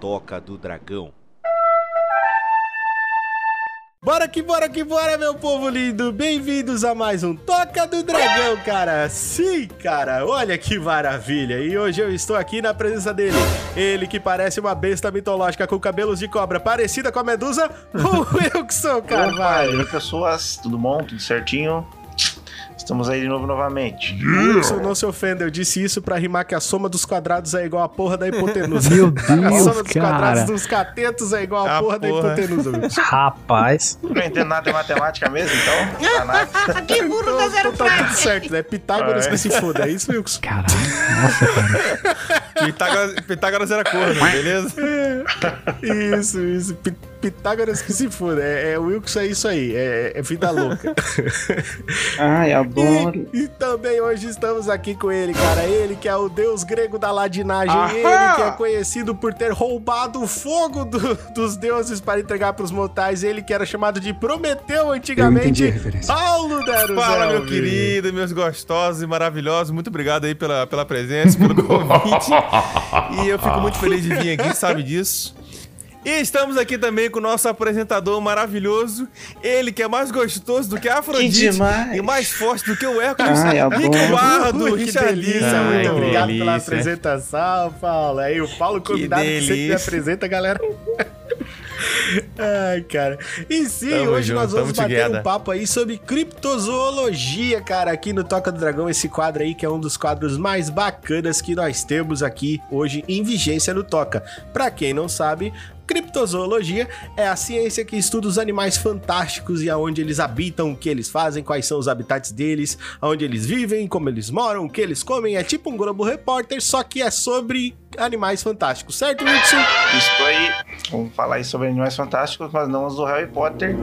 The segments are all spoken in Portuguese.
Toca do Dragão. Bora que bora que bora, meu povo lindo! Bem-vindos a mais um Toca do Dragão, cara! Sim, cara! Olha que maravilha! E hoje eu estou aqui na presença dele. Ele que parece uma besta mitológica com cabelos de cobra parecida com a medusa, o Wilson Carvalho. Opa, pessoas, tudo bom? Tudo certinho? Estamos aí de novo novamente. Wilson, não se ofenda, eu disse isso pra rimar que a soma dos quadrados é igual a porra da hipotenusa. Meu a Deus, soma dos quadrados cara. dos catetos é igual a, A porra, da porra. hipotenusa, Wilson. Rapaz. Não entendo nada de matemática mesmo, então. Tá nada. Que burro da zero então tá tudo certo, né? Pitágoras É. que se foda, é isso, Wilson? Caralho. Nossa, cara. Pitágoras, Pitágoras era corno, beleza? Isso, isso. Pi- Pitágoras que se foda. É, é Wilson, é isso aí. É, é vida louca. Ai, adoro. E, e também hoje estamos aqui com ele, cara. Ele que é o deus grego da ladinagem. Ele que é conhecido por ter roubado o fogo do- dos deuses para entregar pros mortais. Ele que era chamado de Prometeu antigamente. Paulo Dero Fala, meu querido, meus gostosos e maravilhosos. Muito obrigado aí pela, pela presença, pelo convite. E eu fico muito feliz de vir aqui, sabe disso. E estamos aqui também com o nosso apresentador maravilhoso. Ele que é mais gostoso do que a Afrodite. E mais forte do que o Hércules. Ai, Rick adoro. Barra do Ui, que Richard Lima. muito que obrigado pela delícia. apresentação, Paulo. Aí o Paulo convidado que, sempre me apresenta, galera. Ai, cara. E sim, Tamo hoje junto, nós vamos bater together. um papo aí sobre criptozoologia, cara, aqui no Toca do Dragão, esse quadro aí que é um dos quadros mais bacanas que nós temos aqui hoje em vigência no Toca. Pra quem não sabe, Criptozoologia é a ciência que estuda os animais fantásticos e aonde eles habitam, o que eles fazem, quais são os habitats deles, aonde eles vivem, como eles moram, o que eles comem. É tipo um Globo Repórter, só que é sobre animais fantásticos, certo, Wilson? Isso aí. Vamos falar aí sobre animais fantásticos, mas não os do Harry Potter.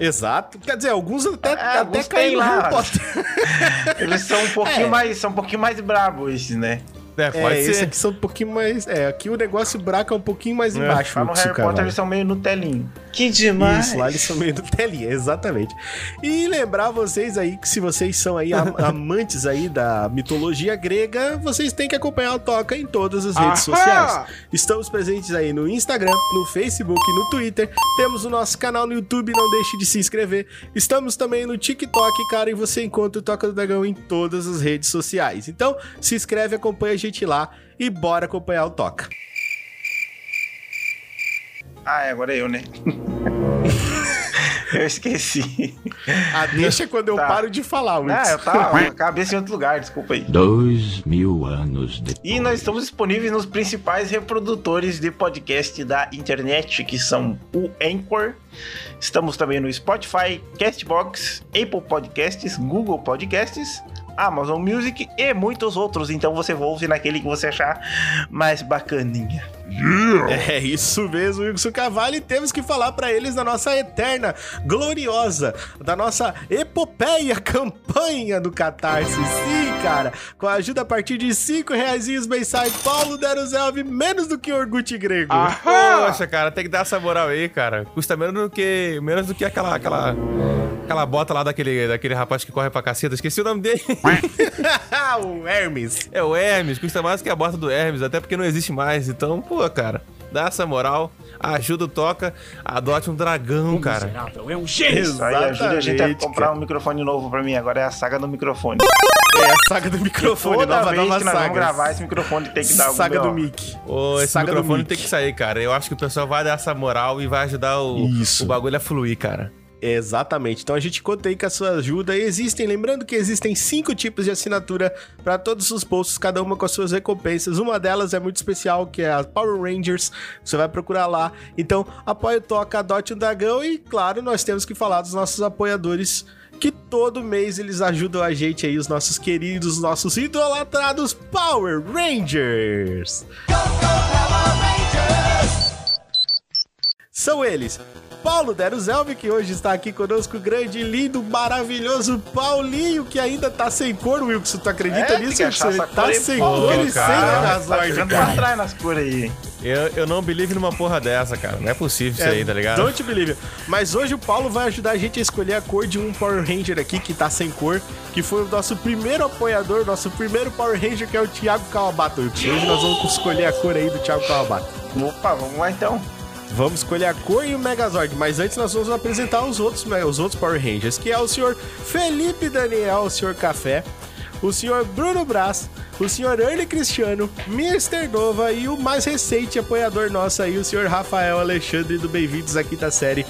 Exato. Quer dizer, alguns até, É, até alguns caem lá. Harry Potter. Eles são um pouquinho É. mais. São um pouquinho mais brabos esses, né? É, pode é, ser. aqui são um pouquinho mais. É, aqui o negócio buraco é um pouquinho mais embaixo. Lá no Harry Potter eles são meio Nutelinho. Que demais. Isso, lá eles são meio do telinha, exatamente. E lembrar vocês aí que se vocês são aí am- amantes aí da mitologia grega, vocês têm que acompanhar o Toca em todas as redes Ahá! sociais. Estamos presentes aí no Instagram, no Facebook, no Twitter. Temos o nosso canal no YouTube, não deixe de se inscrever. Estamos também no TikTok, cara, e você encontra o Toca do Dragão em todas as redes sociais. Então, se inscreve, acompanha a gente lá e bora acompanhar o Toca. Ah, é, agora é eu, né? eu esqueci. Ah, deixa quando eu Tá. paro de falar, Wilson. Ah, eu tava com a cabeça em outro lugar, desculpa aí. Dois mil anos depois. E nós estamos disponíveis nos principais reprodutores de podcast da internet, que são o Anchor. Estamos também no Spotify, Castbox, Apple Podcasts, Google Podcasts, Amazon Music e muitos outros. Então você ouve naquele que você achar mais bacaninha. É isso mesmo, Wilson Carvalho. E temos que falar pra eles da nossa eterna, gloriosa, da nossa epopeia campanha do Catarse. Sim, cara. Com a ajuda a partir de 5 reais mensais, Paulo Deruzelvi, menos do que Orgut Grego. Poxa, cara, tem que dar essa moral aí, cara. Custa menos do que, menos do que aquela, aquela, aquela bota lá daquele, daquele rapaz que corre pra caceta. Esqueci o nome dele. o Hermes. É o Hermes. Custa mais que a bota do Hermes, até porque não existe mais. Então, pô, cara, dá essa moral. Ajuda o Toca. Adote um dragão, cara. Isso aí ajuda a gente a Exatamente, comprar cara. um microfone novo pra mim. Agora é a saga do microfone. É a saga do microfone, Toda nova, vez nova que nós saga. vamos gravar, esse microfone tem que dar algum Saga do. Mickey. Ô, esse Saga do microfone Mickey. tem que sair, cara. Eu acho que o pessoal vai dar essa moral e vai ajudar o, Isso. o bagulho a fluir, cara. Exatamente. Então a gente conta aí com a sua ajuda. Existem, lembrando que existem cinco tipos de assinatura para todos os posts, cada uma com as suas recompensas. Uma delas é muito especial, que é a Power Rangers. Você vai procurar lá. Então, apoie o Toca, adote um dragão e, claro, nós temos que falar dos nossos apoiadores. Que todo mês eles ajudam a gente aí, os nossos queridos, nossos idolatrados Power Rangers. São eles Paulo Deruzelvi, que hoje está aqui conosco, grande, lindo, maravilhoso Paulinho, que ainda tá sem cor, Wilson. Tu acredita É, nisso, Wilson? essa Tá sem Paulo, cor e sem cara. Tá pra trás nas cores aí. Eu, eu não believe numa porra dessa, cara. Não é possível isso aí, tá ligado? Don't believe. Mas hoje o Paulo vai ajudar a gente a escolher a cor de um Power Ranger aqui que tá sem cor, que foi o nosso primeiro apoiador, nosso primeiro Power Ranger, que é o Thiago Kawabata. Wilson. Hoje nós vamos escolher a cor aí do Thiago Kawabata. Opa, vamos lá então. Vamos escolher a cor e o Megazord, mas antes nós vamos apresentar os outros, os outros Power Rangers, que é o senhor Felipe Daniel, o senhor Café, o senhor Bruno Brás, o senhor Ernie Cristiano, Mr. Nova e o mais recente apoiador nosso aí, o senhor Rafael Alexandre do Bem-vindos aqui da série.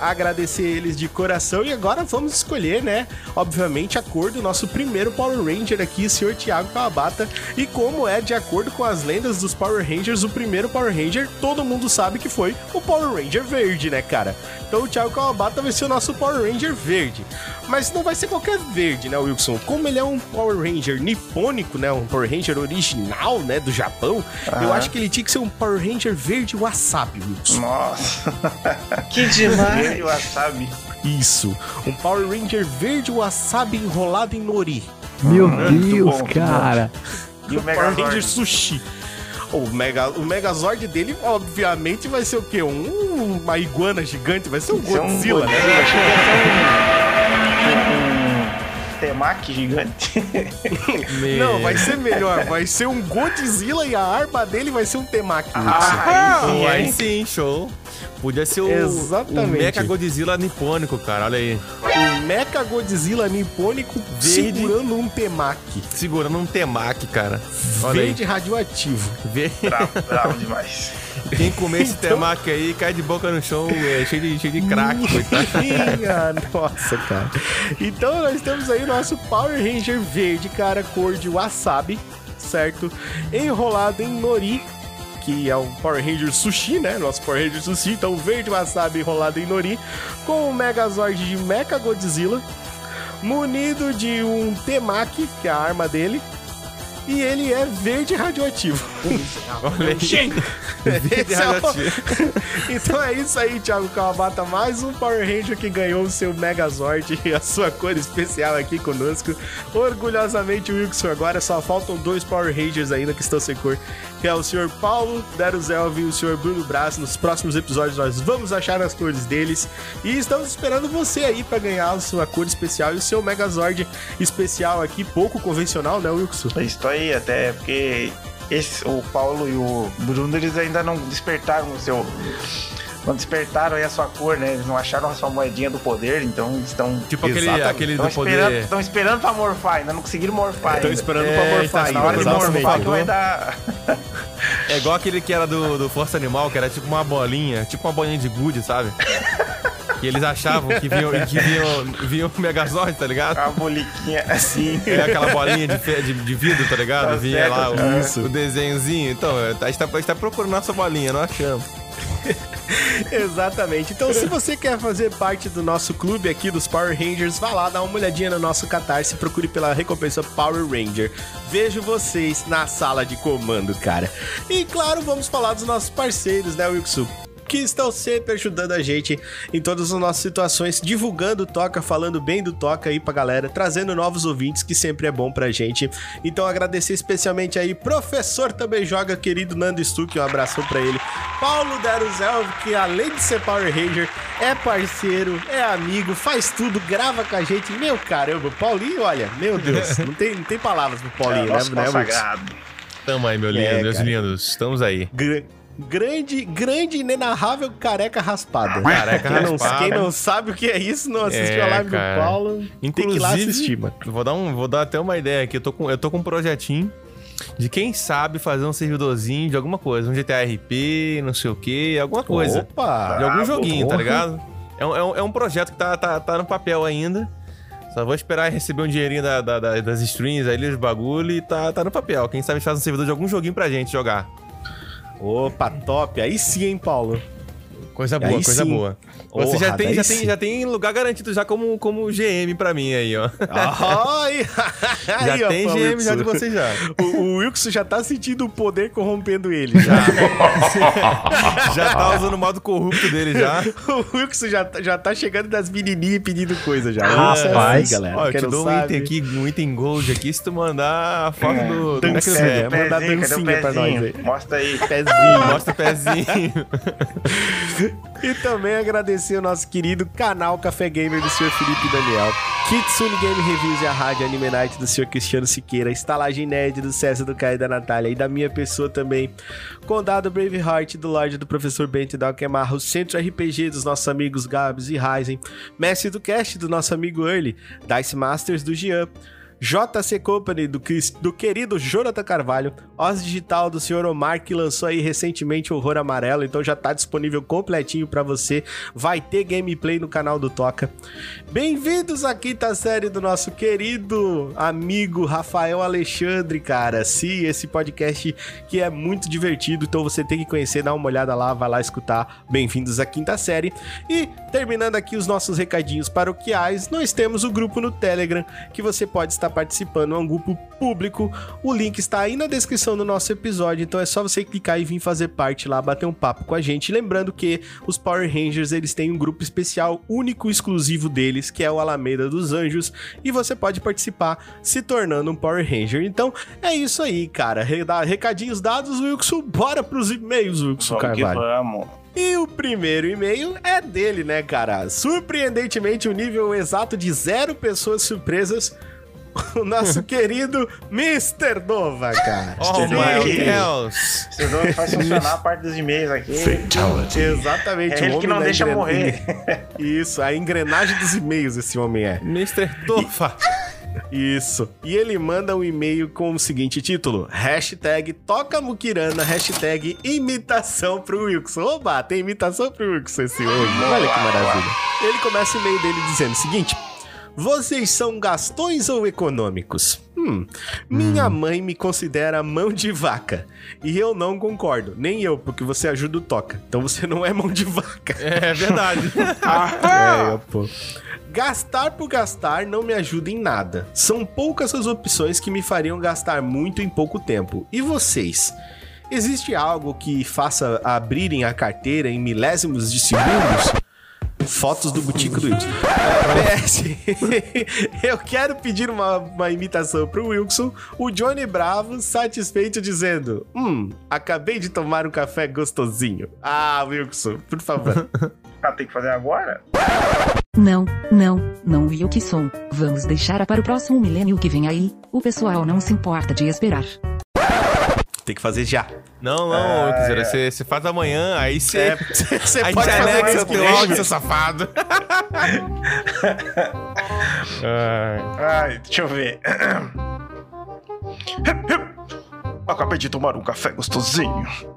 Agradecer eles de coração e agora vamos escolher, né? Obviamente a cor do nosso primeiro Power Ranger aqui, o senhor Thiago Kawabata. E como é de acordo com as lendas dos Power Rangers, o primeiro Power Ranger, todo mundo sabe que foi o Power Ranger verde, né, cara? Então o Thiago Kawabata vai ser o nosso Power Ranger verde. Mas não vai ser qualquer verde, né, Wilson? Como ele é um Power Ranger nipônico, né? Um Power Ranger original, né, do Japão, eu acho que ele tinha que ser um Power Ranger verde wasabi, Wilson. Nossa, Que demais. verde wasabi. Isso, um Power Ranger verde wasabi enrolado em nori. Meu Muito Deus, bom, cara. E o Power Ranger sushi. O, Mega, o Megazord dele, obviamente, vai ser o quê? Um, uma iguana gigante, vai ser um Isso é um Godzilla, né? Temaki gigante. Não, vai ser melhor. Vai ser um Godzilla e a arma dele vai ser um Temaki. Wilson. Ah, aí sim, aí sim, show. Podia ser o, Exatamente. o Mecha Godzilla nipônico, cara. Olha aí. O Mecha Godzilla nipônico Verde. segurando um Temaki. Segurando um temaki, cara. Olha Verde radioativo. aí. Vê- Bravo, bravo demais. Quem comer esse temaki aí cai de boca no chão, é, cheio de, cheio de crack, nossa, cara. Então nós temos aí o nosso Power Ranger verde, cara, cor de wasabi, certo? Enrolado em nori, que é um Power Ranger sushi, né? Nosso Power Ranger sushi, então verde wasabi enrolado em nori, com o Megazord de Mecha Godzilla, munido de um Temaki, que é a arma dele. E ele é verde radioativo. Olha aí. Verde é radioativo. então é isso aí, Thiago Kawabata. Mais um Power Ranger que ganhou o seu Megazord e a sua cor especial aqui conosco. Orgulhosamente, Wilson. Agora só faltam dois Power Rangers ainda que estão sem cor. Que é o Sr. Paulo Deruzelv e o Sr. Bruno Brás. Nos próximos episódios nós vamos achar as cores deles. E estamos esperando você aí para ganhar a sua cor especial e o seu Megazord especial aqui, pouco convencional, né, Wilson? Isso aí, até porque esse, o Paulo e o Bruno, eles ainda não despertaram o seu. Não despertaram aí a sua cor, né? Eles não acharam a sua moedinha do poder, então eles estão. Tipo aquele, Exatamente. aquele do poder. estão esperando pra morfar, ainda não conseguiram morfar. Estão esperando É, pra morfar tá Na hora de morfar vai dar. É igual aquele que era do, do Força Animal, que era tipo uma bolinha, tipo uma bolinha de gude, sabe? que eles achavam que vinham, que vinham, vinham o Megazord, tá ligado? A boliquinha assim. É aquela bolinha de, de, de vidro, tá ligado? Tá Vinha certo, lá o, o desenhozinho. Então, a gente, tá, a gente tá procurando nossa bolinha, não achamos. Exatamente. Então, se você quer fazer parte do nosso clube aqui dos Power Rangers, vá lá, dá uma olhadinha no nosso Catarse, procure pela recompensa Power Ranger. Vejo vocês na sala de comando, cara. E claro, vamos falar dos nossos parceiros, né, Wilson? Que estão sempre ajudando a gente em todas as nossas situações, divulgando o Toca, falando bem do Toca aí pra galera, trazendo novos ouvintes, que sempre é bom pra gente. Então, agradecer especialmente aí, professor também joga, querido Nando Stuck, um abração pra ele. Paulo Daruzel, que além de ser Power Ranger, é parceiro, é amigo, faz tudo, grava com a gente. Meu caramba, Paulinho, olha, meu Deus, não tem, não tem palavras pro Paulinho, né? Nosso né. Tamo aí, meu lindo, É, meus cara. lindos. Estamos aí. Gra- grande, grande, inenarrável careca raspada. Careca quem, não, raspada. quem não sabe o que é isso, não assistiu É, a live cara. do Paulo, tem que ir lá Inclusive, assistir, mano. Vou dar, um, vou dar até uma ideia aqui. Eu tô, com, eu tô com um projetinho de quem sabe fazer um servidorzinho de alguma coisa. Um GTA RP, não sei o que, alguma coisa. Opa! de algum joguinho, tá porra. ligado? É um, é um, é um projeto que tá, tá, tá no papel ainda. Só vou esperar receber um dinheirinho da- da- da- das streams aí, dos bagulho, e tá, tá no papel. Quem sabe faz um servidor de algum joguinho pra gente jogar. Opa, top. Aí sim, hein, Paulo. Coisa boa, Aí coisa sim. boa. Você já, tem, já, sim. tem, já tem lugar garantido já como, como GM pra mim aí, ó. Ai, Já aí, ó, tem pô, GM já Wilson. de você já. O, o Wilson já tá sentindo o poder corrompendo ele já. Já tá usando o modo corrupto dele já. o Wilson já, tá- já tá chegando das menininhas pedindo coisa já. Rapaz. É assim, galera. Ó, eu te dou um sabe- item aqui, um item gold aqui, se tu mandar a foto do, do. Necklace É, Map. mandar dancinha pra nós aí. Mostra aí. Pezinho. Mostra o pezinho. E também agradecer o nosso querido canal Café Gamer do Sr. Felipe Daniel, Kitsune Game Reviews e a Rádio Anime Night do Sr. Cristiano Siqueira, Estalagem Nerd do César do Caio e da Natália e da minha pessoa também, Condado Braveheart do Lorde do Professor Bento da Alquemarra, o Centro RPG dos nossos amigos Gabs e Ryzen, Mestre do Cast do nosso amigo Early, Dice Masters do Gian, JC Company, do, do querido Jonathan Carvalho, Oz Digital do senhor Omar, que lançou aí recentemente o Horror Amarelo, então já tá disponível completinho pra você. Vai ter gameplay no canal do Toca. Bem-vindos à quinta série do nosso querido amigo Rafael Alexandre, cara. Sim, esse podcast que é muito divertido, então você tem que conhecer, dá uma olhada lá, vai lá escutar. Bem-vindos à quinta série. E terminando aqui os nossos recadinhos paroquiais, nós temos o grupo no Telegram que você pode estar participando, é um grupo público. O link está aí na descrição do nosso episódio, então é só você clicar e vir fazer parte lá, bater um papo com a gente. Lembrando que os Power Rangers, eles têm um grupo especial único e exclusivo deles, que é o Alameda dos Anjos, e você pode participar se tornando um Power Ranger. Então, é isso aí, cara. Recadinhos dados, Wilson, bora pros e-mails, Wilson Vamos que Carvalho. vamos. E o primeiro e-mail é dele, né, cara? Surpreendentemente, o nível exato de zero pessoas surpresas. O nosso querido Mr. Nova, cara. Oh my Deus. Você não faz funcionar a parte dos e-mails aqui. Exatamente. É ele que não deixa engren- morrer. Isso, a engrenagem dos e-mails esse homem é. Mr. Tofa. Isso. E ele manda um e-mail com o seguinte título: hashtag Toca Mukirana, hashtag imitação pro Wilson. Oba, tem imitação pro Wilson esse hoje. Olha que maravilha. Ele começa o e-mail dele dizendo o seguinte. Vocês são gastões ou econômicos? Hum, minha mãe me considera mão de vaca. E eu não concordo. Nem eu, porque você ajuda o Toca. Então você não é mão de vaca. É verdade. É, pô. Gastar por gastar não me ajuda em nada. São poucas as opções que me fariam gastar muito em pouco tempo. E vocês? Existe algo que faça abrirem a carteira em milésimos de segundos? Fotos do Butico do Wilson. PS, eu quero pedir uma, uma imitação pro Wilson. O Johnny Bravo satisfeito dizendo: Hum, acabei de tomar um café gostosinho. Ah, Wilson, por favor. Ah, tem que fazer agora? Não, não, não Wilson. Vamos deixar para o próximo milênio que vem aí. O pessoal não se importa de esperar. Tem que fazer já. Não, não, quer dizer, você, você faz amanhã, aí você. É, você a pode fazer mesmo. áudio, seu safado. Ai. Ai, deixa eu ver. Acabei de tomar um café gostosinho.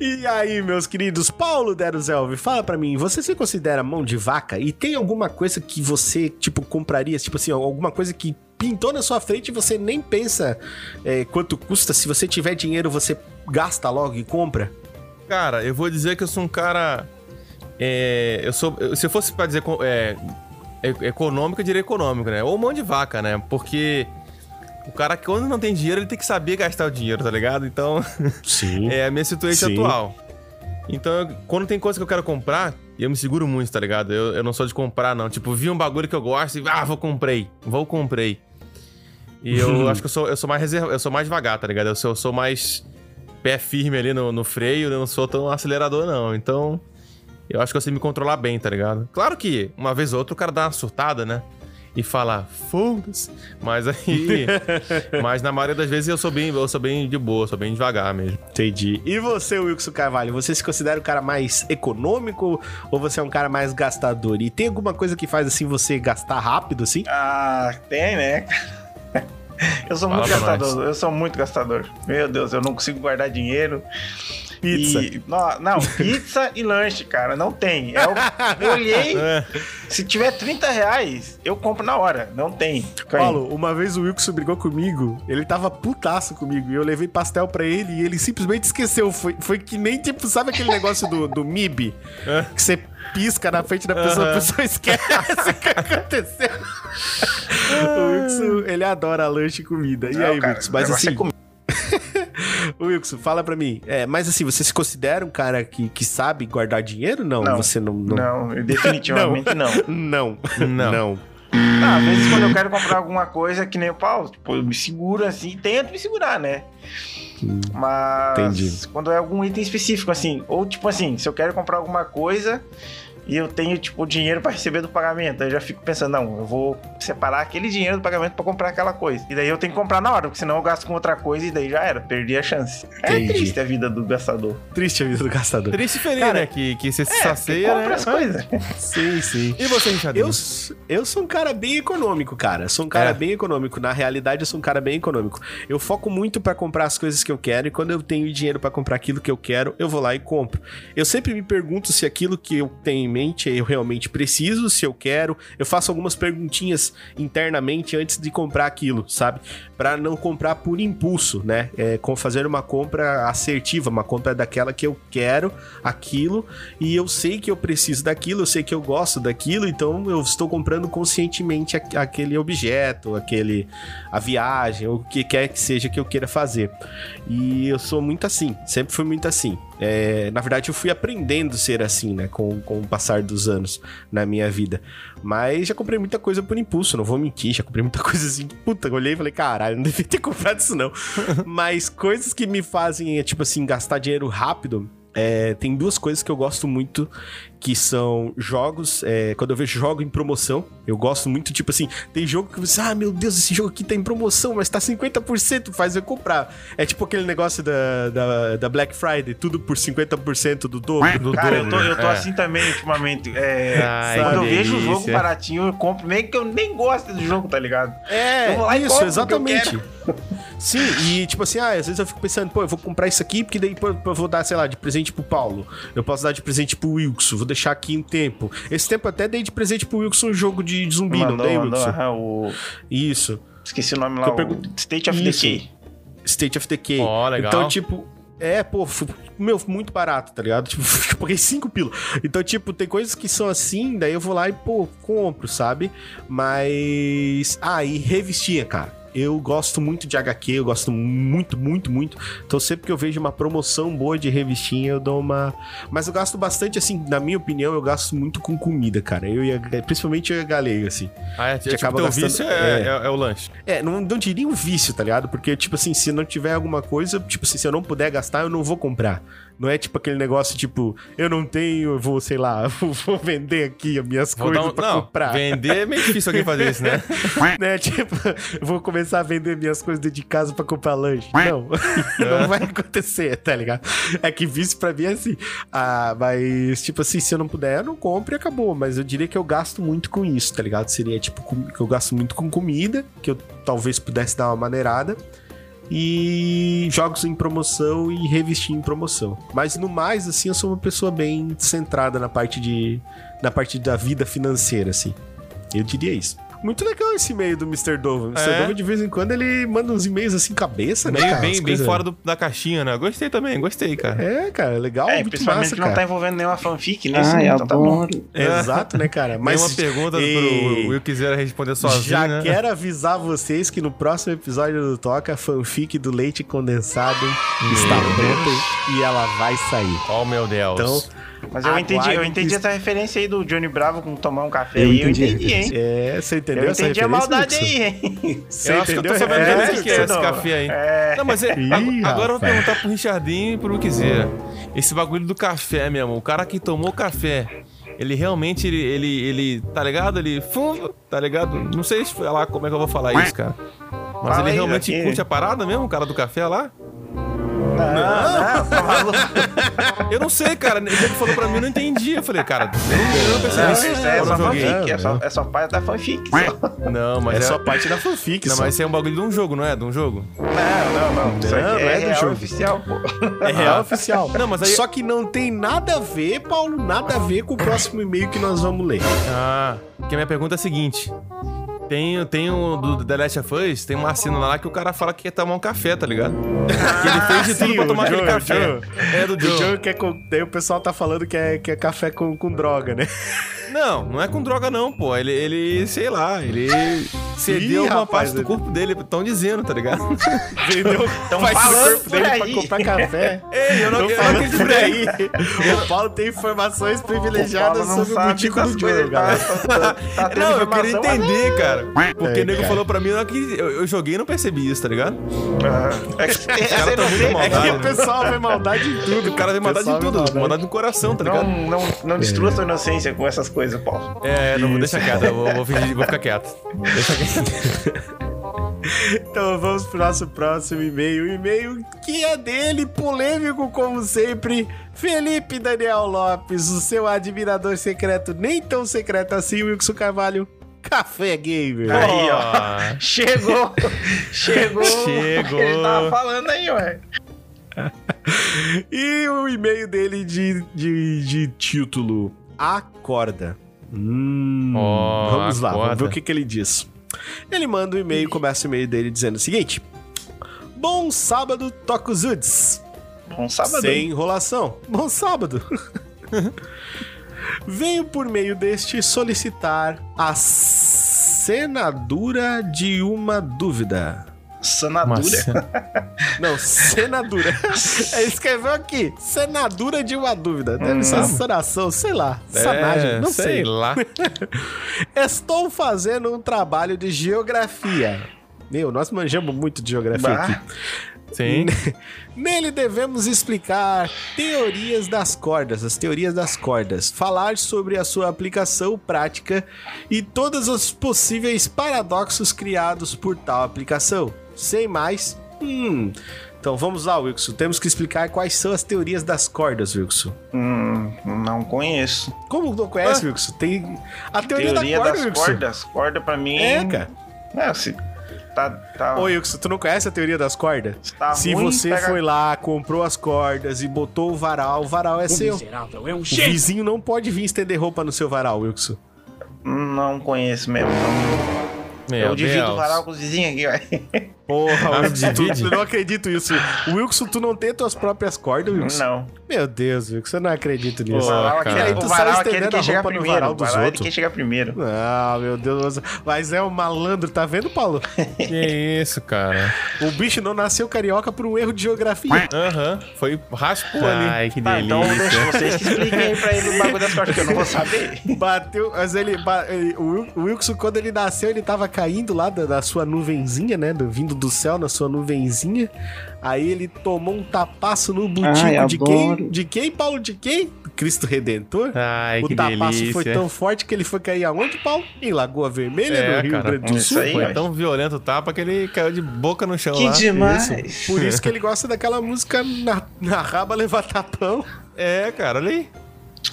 E aí, meus queridos, Paulo Deruzelvi, fala pra mim, você se considera mão de vaca? E tem alguma coisa que você, tipo, compraria? Tipo assim, alguma coisa que pintou na sua frente e você nem pensa é, quanto custa? Se você tiver dinheiro, você gasta logo e compra? Cara, eu vou dizer que eu sou um cara. é, eu sou. Se eu fosse pra dizer é, e- econômico, eu diria econômico, né? Ou mão de vaca, né? Porque o cara, quando não tem dinheiro, ele tem que saber gastar o dinheiro, tá ligado? Então, Sim. é a minha situação Sim. atual. Então, eu- quando tem coisa que eu quero comprar, eu me seguro muito, tá ligado? Eu, eu não sou de comprar, não. Tipo, vi um bagulho que eu gosto e, ah, vou comprei. Vou comprei. E eu acho que eu sou, eu sou mais reserva, eu sou mais devagar, tá ligado? Eu sou, eu sou mais pé firme ali no, no freio, eu não sou tão acelerador, não. Então, eu acho que eu sei me controlar bem, tá ligado? Claro que uma vez ou outra o cara dá uma surtada, né? E fala, foda-se. Mas aí. mas na maioria das vezes eu sou bem, eu sou bem de boa, sou bem devagar mesmo. Entendi. E você, Wilson Carvalho, você se considera o cara mais econômico ou você é um cara mais gastador? E tem alguma coisa que faz assim você gastar rápido, assim? Ah, tem, né? Eu sou Fala muito gastador, eu sou muito gastador. Meu Deus, eu não consigo guardar dinheiro. Pizza. E, não, não, pizza e lanche, cara, não tem. É o- eu olhei, É. se tiver 30 reais, eu compro na hora. Não tem. Paulo, uma vez o Wilson brigou comigo, ele tava putaço comigo, e eu levei pastel pra ele e ele simplesmente esqueceu. Foi, foi que nem, tipo, sabe aquele negócio do, do MIB? É. Que você pisca na frente da pessoa, a Aham. pessoa esquece o que aconteceu. o Wilson, ele adora lanche e comida. E Não, aí, cara, Wilson? o Mas é assim. Ô, Wilson, fala pra mim. É, mas assim, você se considera um cara que, que sabe guardar dinheiro? Não, Não. você não. Não. Não, definitivamente não. Não. Não. Não. Ah, às vezes quando eu quero comprar alguma coisa que nem o Paulo, tipo, eu me seguro assim, tento me segurar, né? Mas entendi. quando é algum item específico, assim, ou tipo assim, se eu quero comprar alguma coisa e eu tenho, tipo, dinheiro pra receber do pagamento, aí eu já fico pensando, não, eu vou separar aquele dinheiro do pagamento pra comprar aquela coisa. E daí eu tenho que comprar na hora, porque senão eu gasto com outra coisa e daí já era, perdi a chance. É Entendi. triste a vida do gastador. Triste a vida do gastador. Triste e feliz, Cara, né? Que, que você se É, sacia, compra né? as coisas. Sim, sim. E você, Richardinho? Eu, eu sou um cara bem econômico, cara. Sou um cara É. bem econômico. Na realidade, eu sou um cara bem econômico. Eu foco muito pra comprar as coisas que eu quero e quando eu tenho dinheiro pra comprar aquilo que eu quero, eu vou lá e compro. Eu sempre me pergunto se aquilo que eu tenho em eu realmente preciso, se eu quero. Eu faço algumas perguntinhas internamente antes de comprar aquilo, sabe? Pra não comprar por impulso, né? É, com fazer uma compra assertiva, uma compra daquela que eu quero aquilo e eu sei que eu preciso daquilo, eu sei que eu gosto daquilo, então eu estou comprando conscientemente aqu- aquele objeto, aquele a viagem, ou o que quer que seja que eu queira fazer. E eu sou muito assim, sempre fui muito assim. É, na verdade, eu fui aprendendo a ser assim, né, com, com o passar dos anos na minha vida. Mas já comprei muita coisa por impulso, não vou mentir, já comprei muita coisa assim. que, Puta, eu olhei e falei, caralho, não devia ter comprado isso não. Mas coisas que me fazem, é, tipo assim, gastar dinheiro rápido. é, tem duas coisas que eu gosto muito, que são jogos. é, quando eu vejo jogo em promoção, eu gosto muito, tipo assim, tem jogo que você, ah, meu Deus, esse jogo aqui tá em promoção, mas tá 50%, faz eu comprar. É tipo aquele negócio da, da, da Black Friday, tudo por 50% do dobro. Do Cara, eu tô, dobro, eu tô é. assim também ultimamente. É, Ai, quando eu vejo o jogo baratinho, eu compro, nem que eu nem gosto do jogo, tá ligado? É, isso, compro exatamente. Sim, e tipo assim, ah, às vezes eu fico pensando, pô, eu vou comprar isso aqui, porque daí pô, eu vou dar, sei lá, de presente pro Paulo. Eu posso dar de presente pro Wilson, vou deixar aqui um tempo. Esse tempo eu até dei de presente pro Wilson um jogo de zumbi, não dei, mandou, Wilson? aham, o... Isso. Esqueci o nome Que lá, pergunto- State of Isso. Decay. State of Decay. Ó, legal. Então, tipo, é, pô, meu, muito barato, tá ligado? Tipo, eu paguei 5 pila. Então, tipo, tem coisas que são assim, daí eu vou lá e, pô, compro, sabe? Mas. Ah, e revistinha, cara. Eu gosto muito de HQ, eu gosto muito, muito, muito. Então, sempre que eu vejo uma promoção boa de revistinha, eu dou uma. Mas eu gasto bastante, assim, na minha opinião, eu gasto muito com comida, cara. Eu e a... Principalmente eu e a Galego, assim. Ah, é, gente tipo, acaba gastando- vício é, é. é- é o lanche. É, não, não diria um vício, tá ligado? Porque, tipo assim, se não tiver alguma coisa, tipo assim, se eu não puder gastar, eu não vou comprar. Não é tipo aquele negócio, tipo, eu não tenho, eu vou, sei lá, vou vender aqui as minhas Vou coisas um- pra não, comprar. vender é meio difícil alguém fazer isso, né? né? Tipo, eu vou começar a vender minhas coisas dentro de casa pra comprar lanche. Não, não vai acontecer, tá ligado? É que vício pra mim é assim. Ah, mas, tipo assim, se eu não puder, eu não compro e acabou. Mas eu diria que eu gasto muito com isso, tá ligado? Seria, tipo, que eu gasto muito com comida, que eu talvez pudesse dar uma maneirada. E jogos em promoção e revistinha em promoção. Mas no mais, assim, eu sou uma pessoa bem centrada na parte de. na parte da vida financeira, assim. Eu diria isso. Muito legal esse e-mail do Mr. Dove. Mr. É. Dove, de vez em quando, ele manda uns e-mails assim, cabeça, né? Meio cara? bem, bem fora do- da caixinha, né? Gostei também, gostei, cara. É, cara, legal, É, muito principalmente massa, que não tá envolvendo nenhuma fanfic, né? Ai, então tá bom. adoro. Exato, né, cara? Mas Mas uma pergunta e- pro Will quiser responder sozinho, Já né? quero avisar vocês que no próximo episódio do Toca, a fanfic do leite condensado está pronta e ela vai sair. Oh, meu Deus. Então, Mas eu entendi, eu entendi que- essa referência aí do Johnny Bravo com tomar um café Eu aí. Eu entendi entendi, hein? é, você entendeu Eu essa entendi a maldade aí, hein? Você eu acho que eu entendeu tô sabendo o que é esse café aí. É. Não, mas é, Ih, agora eu vou perguntar pro Richardinho e pro Quiser. Esse bagulho do café mesmo, o cara que tomou café, ele realmente, ele, ele, ele tá ligado? Ele, fum, tá ligado? Não sei se falar como é que eu vou falar isso, cara. Mas Fala ele aí, realmente aqui. curte a parada mesmo, o cara do café lá? Não, tá maluco. Eu não sei, cara. Ele falou pra mim, eu não entendi. Eu falei, cara, eu não, não percebi Não, isso. isso é só não fanfic, é só, é só parte da fanfic. só. Não, mas É é, só parte da fanfic, Não, só. mas isso é um bagulho de um jogo, não é? De um jogo? Não, não, não. Isso aqui Não, não é, é do jogo. oficial, pô. É real oficial. Não, mas aí- Só que não tem nada a ver, Paulo, nada a ver com o próximo e-mail que nós vamos ler. Ah, porque a minha pergunta é a seguinte. Tem, tem o do The Last of Us, tem uma cena lá que o cara fala que quer tomar um café, tá ligado? que ele fez de tudo sim, pra tomar aquele Joe, café. Joe. É do O Joe. Joe quer com... Daí o pessoal tá falando que é, que é café com, com droga, né? Não, não é com droga não, pô. Ele, ele sei lá, ele cedeu Ih, uma rapaz, parte do corpo dele, estão dizendo, tá ligado? Vendeu Tão faz falando corpo dele por pra aí. comprar café. Ei, eu não, eu não acredito por aí. aí. O Paulo tem informações privilegiadas sobre o butico do Joe, galera. Tá, tá, tá Não, eu queria mas- entender, cara. Porque É, o nego cara. falou pra mim, eu, eu, eu joguei e não percebi isso, tá ligado? Ah, É que caras você tão não muito vê- mal É que Maldade, o pessoal vê maldade em tudo. O cara tem maldade em vê tudo, maldade. maldade no coração, tá ligado? Não, não, não destrua sua inocência com essas coisas, Paulo. É, não vou deixar quieto, eu vou, vou, fingir, vou ficar quieto. Deixa quieto. Então vamos pro nosso próximo e-mail. O e-mail que é dele, polêmico como sempre. Felipe Daniel Lopes, o seu admirador secreto, nem tão secreto assim, Wilson Carvalho. Café Gamer. Aí, ó. Chegou! Chegou! Chegou. Ele tava falando aí, ué. E o e-mail dele de, de, de título: Acorda. Hum, Ó, vamos lá, vamos acorda. ver o que, que ele diz. Ele manda um e-mail, começa o e-mail dele dizendo o seguinte: Bom sábado, Tokuzuds. Um sábado. Sem enrolação. Bom sábado. Venho por meio deste solicitar a senadura de uma dúvida. Sanadura. Não, senadura. É, escreveu aqui. Senadura de uma dúvida. Deve ser sanação, sei lá. Sanagem, É, não sei. lá. Estou fazendo um trabalho de geografia. Meu, nós manjamos muito de geografia Bah. aqui. Sim. Nele devemos explicar teorias das cordas, as teorias das cordas, falar sobre a sua aplicação prática e todos os possíveis paradoxos criados por tal aplicação. Sem mais, hum. Então vamos lá, Wilson. Temos que explicar quais são as teorias das cordas, Wilson. Hum, não conheço. Como não conhece, Wilson? Tem a teoria, Teoria da corda, das Wilson. cordas. Corda pra mim. É, cara. É, se tá. tá Ô, Wilson, tu não conhece a teoria das cordas? Tá Se ruim, você pega- foi lá, comprou as cordas e botou o varal, o varal é seu. O vizinho não pode vir estender roupa no seu varal, Wilson. Não conheço mesmo. Não. Meu eu divido Deus. o varal com os vizinhos aqui, ué. Porra, Wilson, tu, eu não acredito nisso. Wilson, tu não tem tuas próprias cordas, Wilson? Não. Meu Deus, Wilson, eu não acredito O nisso. varal, cara. aquele, Aí tu o sai varal aquele estendendo que a chega roupa no primeiro. varal O dos varal é outros. quem chega primeiro. Ah, meu Deus. Mas é um malandro, tá vendo, Paulo? Que isso, cara. O bicho não nasceu carioca por um erro de geografia. Aham. Foi raspou ali. Ai, que Ah, então delícia. deixa vocês que expliquem aí pra ele o bagulho das cordas, que eu não vou saber. Bateu, mas ele, o o Wilson, quando ele nasceu, ele tava caindo lá da, da sua nuvenzinha, né? do- vindo do céu na sua nuvenzinha. Aí ele tomou um tapaço no butico Ai, de quem? De quem, Paulo? De quem? Cristo Redentor? Ai, o que tapaço delícia. foi tão forte que ele foi cair aonde, Paulo? Em Lagoa Vermelha, É, no Rio cara. Grande do Isso Sul. aí, Foi ó. tão violento o tapa que ele caiu de boca no chão Que lá. demais. Isso. Por isso que ele gosta daquela música na, na raba levar tapão. É, cara, olha aí.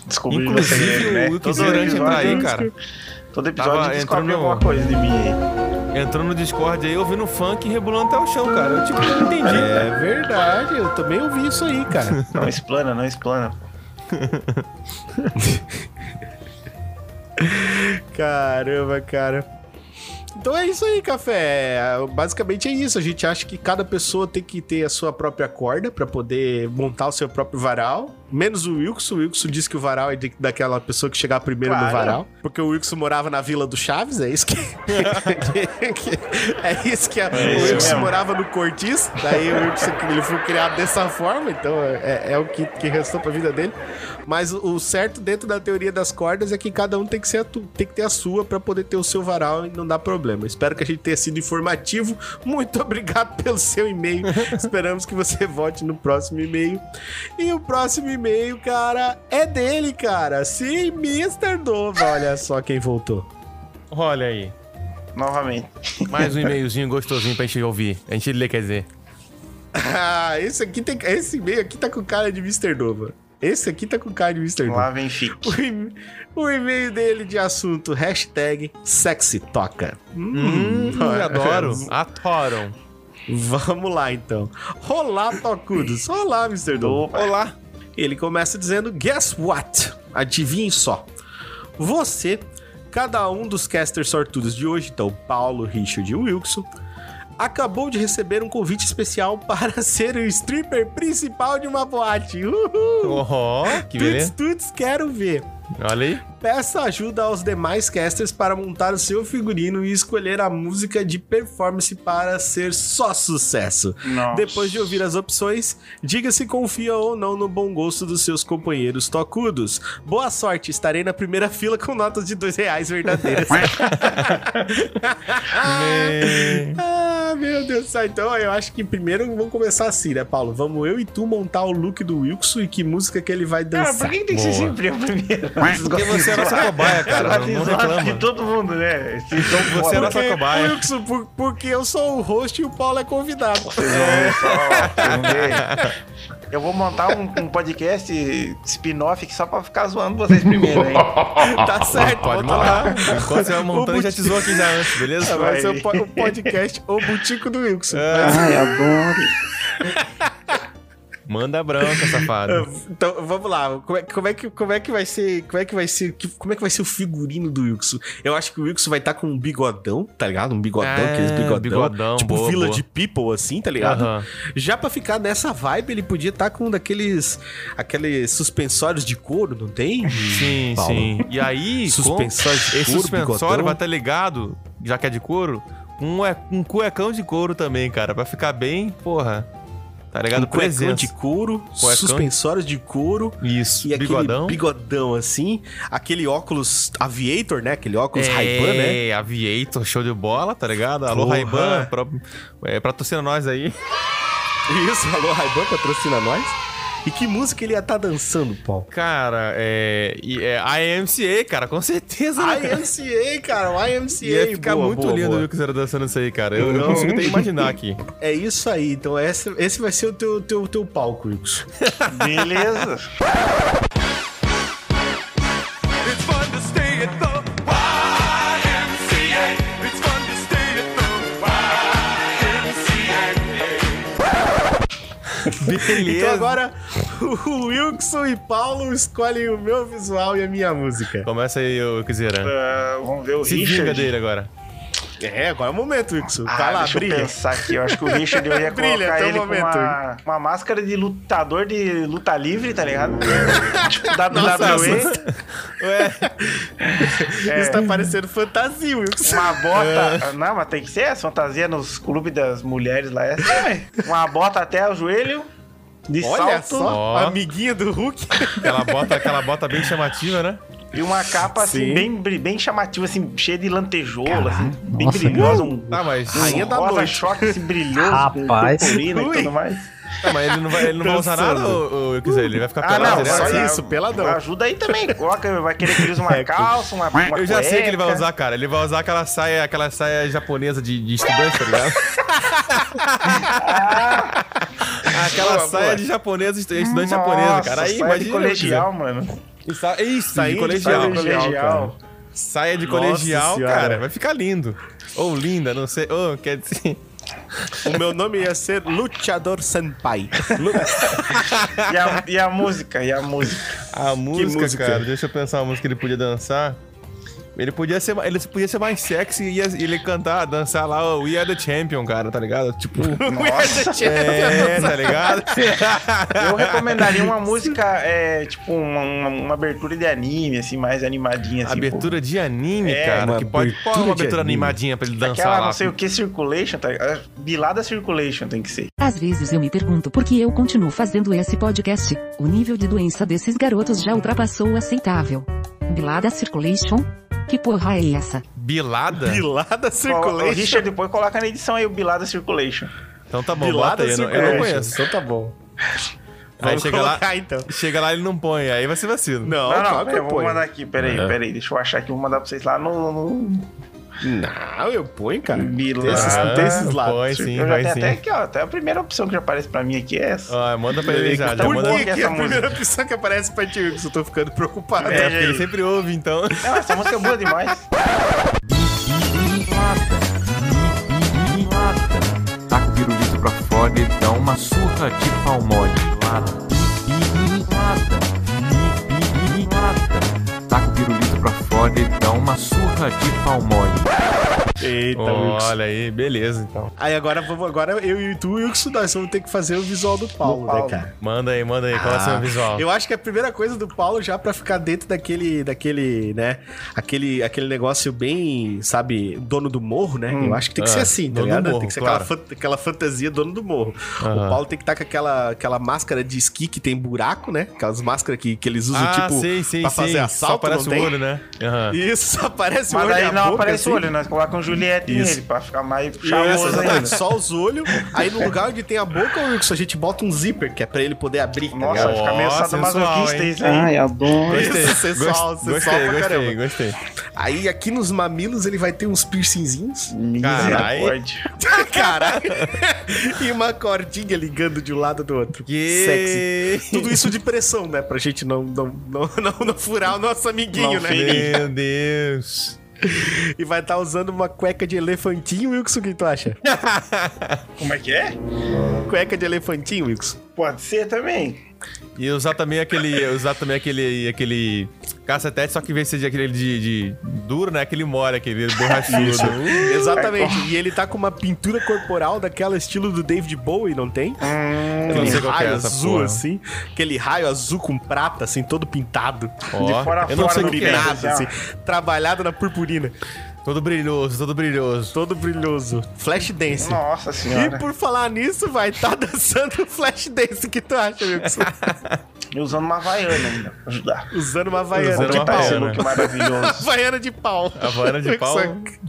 Descobrindo Inclusive, o né? o Todo Inquisirante entrar aí, cara. Todo episódio Tava descobre entrando- alguma coisa de mim aí. Entrou no Discord aí, ouvindo funk e rebolando até o chão, cara. Eu, tipo, não entendi. É verdade, eu também ouvi isso aí, cara. Não explana, não explana. Caramba, cara. Então é isso aí, café. Basicamente é isso. A gente acha que cada pessoa tem que ter a sua própria corda pra poder montar o seu próprio varal. Menos o Wilson. O Wilson disse que o varal é de- daquela pessoa que chegar primeiro no Claro. varal. Porque o Wilson morava na Vila do Chaves, é isso que. é isso que a- o isso Wilson mesmo. morava no Cortiço. Daí o Wilson ele foi criado dessa forma, então é, é o que, que restou pra vida dele. Mas o o certo dentro da teoria das cordas é que cada um tem que, ser a tu- tem que ter a sua pra poder ter o seu varal e não dá problema. Espero que a gente tenha sido informativo. Muito obrigado pelo seu e-mail. Esperamos que você vote no próximo e-mail. E o próximo e-mail, cara, é dele, cara. Sim, Mr. Dova. Olha só quem voltou. Olha aí. Novamente. Mais um e-mailzinho gostosinho pra gente ouvir. A gente lê, quer dizer. Ah, esse aqui tem. Esse e-mail aqui tá com cara de Mr. Nova. Esse aqui tá com cara de Mr. Nova. Lá vem fique. O e-mail dele de assunto, hashtag sexy toca. Hum, adoro. Atoram. Vamos lá então. Olá, tocudos. Olá, Mr. Dom. Opa. Olá. Ele começa dizendo: Guess what? Adivinhe só. Você, cada um dos casters sortudos de hoje, então Paulo, Richard e Wilson, acabou de receber um convite especial para ser o stripper principal de uma boate. Uhul! Oh, que Tuts, beleza. tuts, quero ver. Olha aí. Peça ajuda aos demais casters para montar o seu figurino e escolher a música de performance para ser só sucesso. Nossa. Depois de ouvir as opções, diga se confia ou não no bom gosto dos seus companheiros tocudos. Boa sorte, estarei na primeira fila com notas de dois reais verdadeiras. ah, meu Deus do céu. Então, eu acho que primeiro vamos começar assim, né, Paulo? Vamos eu e tu montar o look do Wilson e que música que ele vai Cara, dançar. por que, tem que ser sempre eu primeiro? Porque você é nossa cobaia, cara. Não, reclama. de todo mundo, né? São Você é nossa cobaia. Wilson, por- porque eu sou o host e o Paulo é convidado. Vão só-. Eu vou montar um, um podcast spin-off só pra ficar zoando vocês primeiro, hein? Tá certo, Pode mandar. Enquanto você vai montando, O já te zoou aqui já antes, beleza? Vai ser o, po- o podcast O Butico do Wilson. Ai, adoro. Manda bronca, safado. Então, vamos lá. Como é, como é que, como é que vai ser. Como é que vai ser. Como é que vai ser o figurino do Wilson? Eu acho que o Wilson vai estar com um bigodão, tá ligado? Um bigodão, É, aqueles bigodão. bigodão, tipo boa, Village boa. People, assim, tá ligado? Aham. Já pra ficar nessa vibe, ele podia estar com um daqueles. Aqueles suspensórios de couro, não tem? Sim, Paulo. sim. E aí, Suspensório de esse couro, suspensório bigodão. vai estar ligado, já que é de couro, um, é- um cuecão de couro também, cara. Pra ficar bem, porra. Tá ligado? Um cuecão de couro, Cuecão. suspensórios de couro. Isso, E aquele bigodão. bigodão assim, aquele óculos Aviator, né? Aquele óculos é, Ray-Ban, né? Aviator, show de bola, tá ligado? Alô. Ray-Ban, pra, é, patrocina nós aí. Isso, alô Ray-Ban patrocina nós. E que música ele ia estar dançando, Paulo? Cara, é, e é IMCA, cara, com certeza. né, cara? IMCA, cara, o IMCA. Ia ficar boa, muito boa, lindo boa. o que você dançando isso aí, cara. Eu, eu Não. consigo até imaginar aqui. É isso aí, então esse, esse vai ser o teu, teu, teu palco, Wilson. Beleza. Beleza. Então agora o Wilson e Paulo escolhem o meu visual e a minha música. Começa aí, ô Kizeran. Ah, vamos ver o Se Richard. dele agora. É, agora é o momento, Wilson. Ah, Vai lá, deixa brilha. eu pensar aqui. Eu acho que o Richard eu ia Brilha, colocar ele momento. com uma, uma máscara de lutador de luta livre, tá ligado? tipo Nossa, WWE. Isso tá parecendo fantasia, Wilson. Uma bota. Não, mas tem que ser essa fantasia nos clubes das mulheres lá. É assim. Uma bota até o joelho. De Olha salto. só, Ó. amiguinha do Hulk. Aquela bota, aquela bota bem chamativa, né? E uma capa assim, Sim. bem, bri- bem chamativa, assim, cheia de lantejoula, assim, bem nossa, brilhosa. Um, Tá, mas. um Rainha da rosa noite. choque assim, brilhoso, Rapaz. com purpurina e tudo mais. Tá, mas ele não vai, ele não vai usar nada, ô, ô, quiser, ele vai ficar Ah, pelado não, direto? só isso, peladão. Ajuda aí também. Coloca, vai querer que ele use uma É, calça, uma, uma Eu já sei que ele vai cueca. usar, cara. Ele vai usar aquela saia, aquela saia japonesa de, de estudante, tá ligado? aquela Boa, saia boa. de japonesa, estu- estudante japonesa, cara. Aí, saia de colegial, mano. Isso, Isso, Saia de de colegial. saia de Colegial. Saia de Nossa colegial, cara. Vai ficar lindo. Ou linda, não sei. Ou, quer dizer. O meu nome ia ser Luchador Senpai. E a, e a música, e a música. A música, música? cara, deixa eu pensar uma música que ele podia dançar. Ele podia ser, ele podia ser mais sexy e ia- ele cantar, dançar lá o We Are The Champion, cara, tá ligado? Tipo, Nossa. é, tá ligado? Eu recomendaria uma música, é, tipo, uma, uma- uma abertura de anime, assim, mais animadinha, assim. abertura de anime, É, cara, que pode pôr uma abertura anime. animadinha pra ele pô. dançar Aquela lá. não sei o que Circulation, tá? ligado? Bilada Circulation tem que ser. Às vezes eu me pergunto por que eu continuo fazendo esse podcast. O nível de doença desses garotos já ultrapassou o aceitável. Bilada Circulation? Que porra é essa? Bilada? Pilada O Circulation. Richard depois coloca na edição aí o Bilada Circulation. Então tá bom, Pilada bota aí, eu não, eu não Circulation. conheço. Então tá bom. Aí Vamos chega lá, colocar, então. chega lá ele não põe, aí vai ser vacilo. Não, Não, não, que eu vou mandar aqui, peraí, É. peraí, deixa eu achar aqui, vou mandar pra vocês lá no... no... Não, eu ponho, cara. Milagre. Tem esses, não tem esses Ah, lados. põe sim, eu já tenho sim. até aqui, ó. Até a primeira opção que já aparece pra mim aqui é essa. Ó, manda pra ele já, já Por manda. Que que, é a primeira opção que aparece pra ti? Eu tô ficando preocupado. É, porque ele sempre ouve, então. Não, essa música é boa demais. Taca o pirulito pra fora e dá uma surra de pau mole. Taca o pirulito pra fora e dá uma surra de pau mole. Eita. Olha aí, beleza, então. Aí agora, vamos, agora eu e tu, Wilson, nós vamos ter que fazer o visual do Paulo, Do Paulo. né, cara? Manda aí, manda aí, qual é o seu visual? Eu acho que a primeira coisa do Paulo, já pra ficar dentro daquele, daquele, né, aquele, aquele negócio bem, sabe, dono do morro, né? Eu acho que tem que Ah, ser assim, tá ligado? morro, tem que ser claro. aquela, aquela fantasia dono do morro. O Paulo tem que estar com aquela, aquela máscara de esqui que tem buraco, né? Aquelas máscaras que, que eles usam, ah, tipo, sei, sei, pra sei. fazer Só assalto, aparece não o tem? olho, né? Aham. Isso, só aparece o Mas olho e aí a não boca, aparece assim. o olho, nós colocamos Juliette Isso. nele pra ficar mais Isso, charmoso exatamente. ainda. Só os olhos. Aí no lugar onde tem a boca, Wilson, a gente bota um zíper, que é pra ele poder abrir. tá Nossa, vai ficar meio sadomasoquista hein? isso aí. Ai, adoro. Isso, sensual, Gost- sensual gostei, pra gostei, caramba. gostei. Aí aqui nos mamilos ele vai ter uns piercingzinhos. Misericórdia. Caralho. e uma cordinha ligando de um lado do outro. Sexy. Que... Tudo isso de pressão, né? Pra gente não, não, não, não, não furar o nosso amiguinho, Não né? Meu Deus. E vai estar usando uma cueca de elefantinho, Wilson, o que tu acha? Como é que é? Cueca de elefantinho, Wilson. Pode ser também. E usar também aquele. Usar também aquele. aquele. Cacetete, só que em vez de ser de aquele de, de duro, né? Aquele mole, aquele borrachudo. Exatamente. E ele tá com uma pintura corporal daquela estilo do David Bowie, não tem? não Aquele que é raio essa azul, porra. assim. Aquele raio azul com prata, assim, todo pintado. Ó, De fora a eu não fora sei o no que é. assim. Trabalhado na purpurina. Todo brilhoso, todo brilhoso. Todo brilhoso. Flash dance. Nossa E senhora. por falar nisso, vai estar dançando flash dance. O que tu acha, Wilson? E usando uma havaiana ainda, pra ajudar. Usando uma havaiana Usando de uma havaiana. look maravilhoso. Havaiana de pau. Havaiana de pau.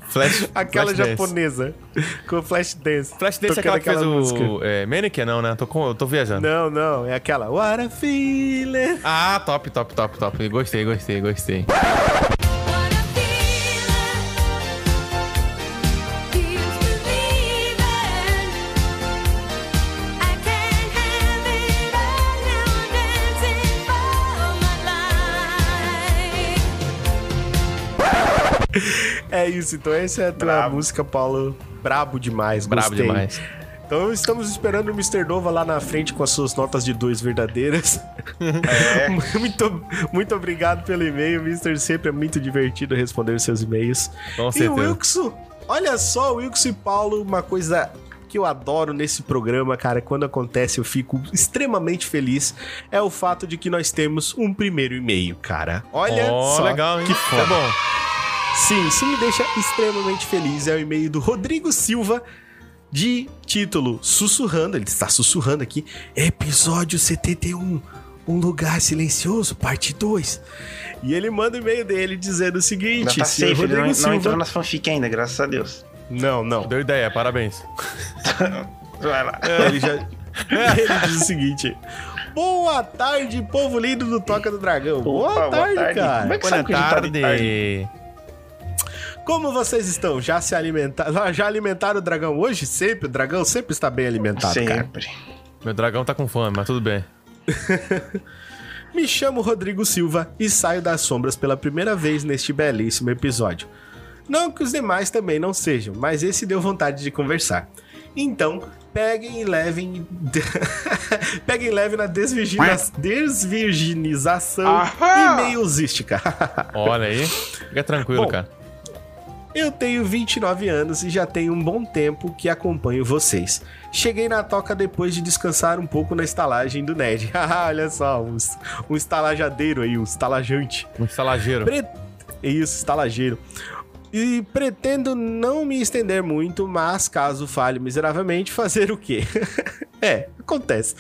Flash. Aquela flash dance. japonesa. Com flash dance. Flash Dance é Tocando aquela que fez música. o. É, Mannequin, não, né? Tô, com, eu tô viajando. Não, não. É aquela. What a feeling. Ah, top, top, top, top. Gostei, gostei, gostei. É isso. Então essa é a tua Brabo. música, Paulo. Brabo demais. Brabo gostei. demais. Então estamos esperando o Mr. Nova lá na frente com as suas notas de dois verdadeiras. É. muito, muito obrigado pelo e-mail, Mr. Sempre é muito divertido responder os seus e-mails. Com e o. Wilson, olha só, Wilson e Paulo, uma coisa que eu adoro nesse programa, cara, quando acontece eu fico extremamente feliz, é o fato de que nós temos um primeiro e-mail, cara. Olha Ó, só, legal, hein? que é foda. bom. Sim, isso me deixa extremamente feliz. É o e-mail do Rodrigo Silva, de título Sussurrando. Ele está sussurrando aqui. Episódio 71. Um lugar silencioso, parte 2. E ele manda o e-mail dele dizendo o seguinte: tá safe, ele não, Rodrigo não entrou Silva. nas fanfic ainda, graças a Deus. Não, não. Deu ideia, parabéns. Vai lá. Ele já. ele diz o seguinte: Boa tarde, povo lindo do Toca do Dragão. Boa, Opa, boa tarde, tarde. cara. Como é que Boa sabe que a gente tá de tarde. Como vocês estão? Já se alimentaram? Já alimentaram o dragão hoje? Sempre? O dragão sempre está bem alimentado, cara. Sempre. Meu dragão tá com fome, mas tudo bem. Me chamo Rodrigo Silva e saio das sombras pela primeira vez neste belíssimo episódio. Não que os demais também não sejam, mas esse deu vontade de conversar. Então, peguem e levem. peguem e levem na desvirgina... desvirginização Aham! e-mailzística. Olha aí. Fica tranquilo, Bom, cara. Eu tenho 29 anos e já tenho um bom tempo que acompanho vocês. Cheguei na toca depois de descansar um pouco na estalagem do Ned. Olha só, um, um estalajadeiro aí, um estalajante. Um estalageiro. Pre... Isso, estalageiro. E pretendo não me estender muito, mas caso falhe miseravelmente, fazer o quê? é, acontece.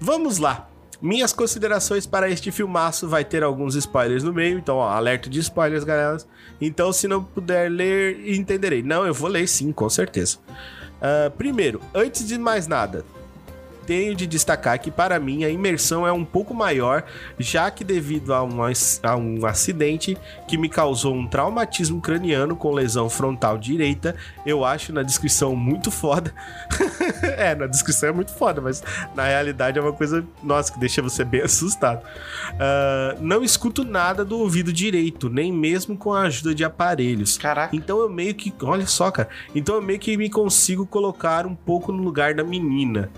Vamos lá. Minhas considerações para este filmaço vai ter alguns spoilers no meio, então, ó, alerta de spoilers, galera. Então, se não puder ler, entenderei. Não, eu vou ler sim, com certeza. Ah, primeiro, antes de mais nada, tenho de destacar que para mim a imersão é um pouco maior, já que devido a um, a um acidente que me causou um traumatismo craniano com lesão frontal direita, eu acho na descrição muito foda. é, na descrição é muito foda, mas na realidade é uma coisa, nossa, que deixa você bem assustado. Ah, não escuto nada do ouvido direito, nem mesmo com a ajuda de aparelhos. Caraca. Então eu meio que. Olha só, cara. Então eu meio que me consigo colocar um pouco no lugar da menina.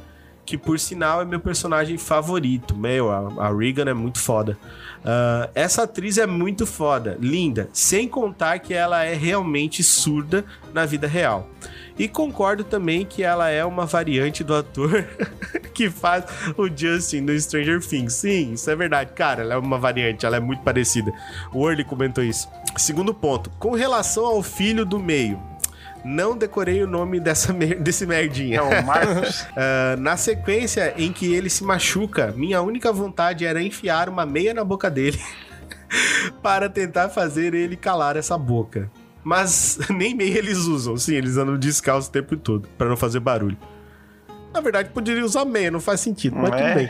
Que por sinal é meu personagem favorito. Meu, a, a Regan é muito foda. Ah, essa atriz é muito foda, linda. Sem contar que ela é realmente surda na vida real. E concordo também que ela é uma variante do ator que faz o Justin no Stranger Things. Sim, isso é verdade. Cara, ela é uma variante, ela é muito parecida. O Orly comentou isso. Segundo ponto, com relação ao filho do meio. Não decorei o nome dessa mer- desse merdinha. É o Marcos. Ah, na sequência em que ele se machuca, minha única vontade era enfiar uma meia na boca dele para tentar fazer ele calar essa boca. Mas nem meia eles usam, sim, eles andam descalços o tempo todo, para não fazer barulho. Na verdade, poderia usar meia, não faz sentido, mas Não tudo é? bem.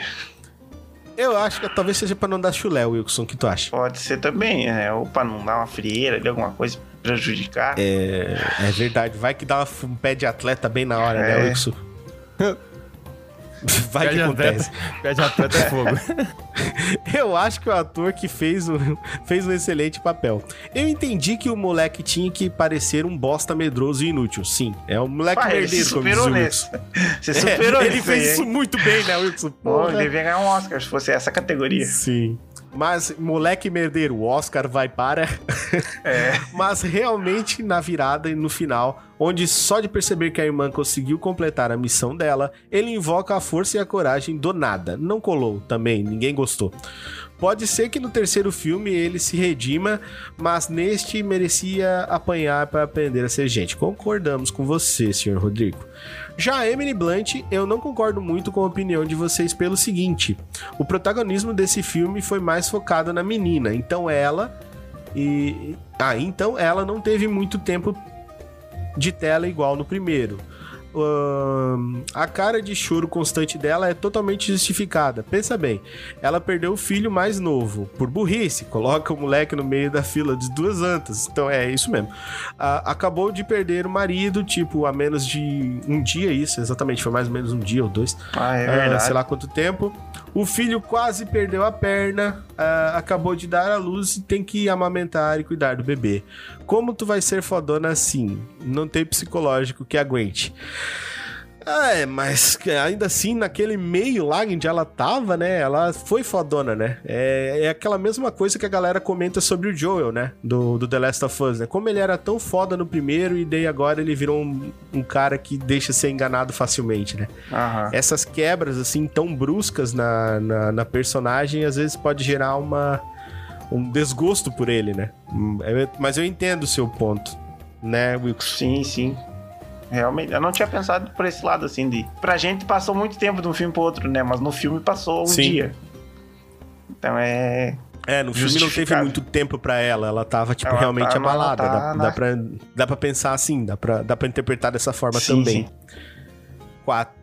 Eu acho que talvez seja para não dar chulé, Wilson, o que tu acha? Pode ser também, né? Ou pra não dar uma frieira ali, alguma coisa prejudicar. É, é verdade, vai que dá um pé de atleta bem na hora, né, É. Wilson? Vai Pé que acontece. atleta, pé de atleta é fogo. Eu acho que o ator que fez um, fez um excelente papel. Eu entendi que o moleque tinha que parecer um bosta medroso e inútil. Sim, é um moleque Pai, ele merdeiro, como diz superou o nesse. Você superou É, ele fez aí, isso hein? muito bem, né, Wilson? Pô, ele devia ganhar um Oscar se fosse essa categoria. Sim. Mas, moleque merdeiro, o Oscar vai para. É. Mas realmente na virada e no final, onde só de perceber que a irmã conseguiu completar a missão dela, ele invoca a força e a coragem do nada. Não colou também, ninguém gostou. Pode ser que no terceiro filme ele se redima, mas neste merecia apanhar para aprender a ser gente. Concordamos com você, senhor Rodrigo. Já Emily Blunt, eu não concordo muito com a opinião de vocês pelo seguinte: o protagonismo desse filme foi mais focado na menina, então ela e ah, então ela não teve muito tempo de tela igual no primeiro. Ahn, a cara de choro constante dela é totalmente justificada. Pensa bem, ela perdeu o filho mais novo por burrice. Coloca o moleque no meio da fila de duas antas. Então é isso mesmo. Ah, acabou de perder o marido, tipo, há menos de um dia, isso, exatamente, foi mais ou menos um dia ou dois. Ah, é verdade. sei lá quanto tempo. O filho quase perdeu a perna, ah, acabou de dar à luz e tem que amamentar e cuidar do bebê. Como tu vai ser fodona assim? Não tem psicológico que aguente. Ah, é, mas ainda assim, naquele meio lá onde ela tava, né? Ela foi fodona, né? É, é aquela mesma coisa que a galera comenta sobre o Joel, né? Do, do The Last of Us, né? Como ele era tão foda no primeiro e daí agora ele virou um, um cara que deixa ser enganado facilmente, né? Aham. essas quebras assim tão bruscas na, na, na personagem às vezes pode gerar uma um desgosto por ele, né? Hum, eu- Mas eu entendo o seu ponto, né, Wilkes? Sim, sim. Realmente, eu não tinha pensado por esse lado, assim, de... Pra gente passou muito tempo de um filme pro outro, né? Mas no filme passou um Sim. dia. Então é... É, no filme não teve muito tempo pra ela, ela tava, tipo, Ela realmente tá- abalada. tá dá, na- dá, pra, dá pra pensar assim, dá pra, dá pra interpretar dessa forma Sim, também. sim. Quatro.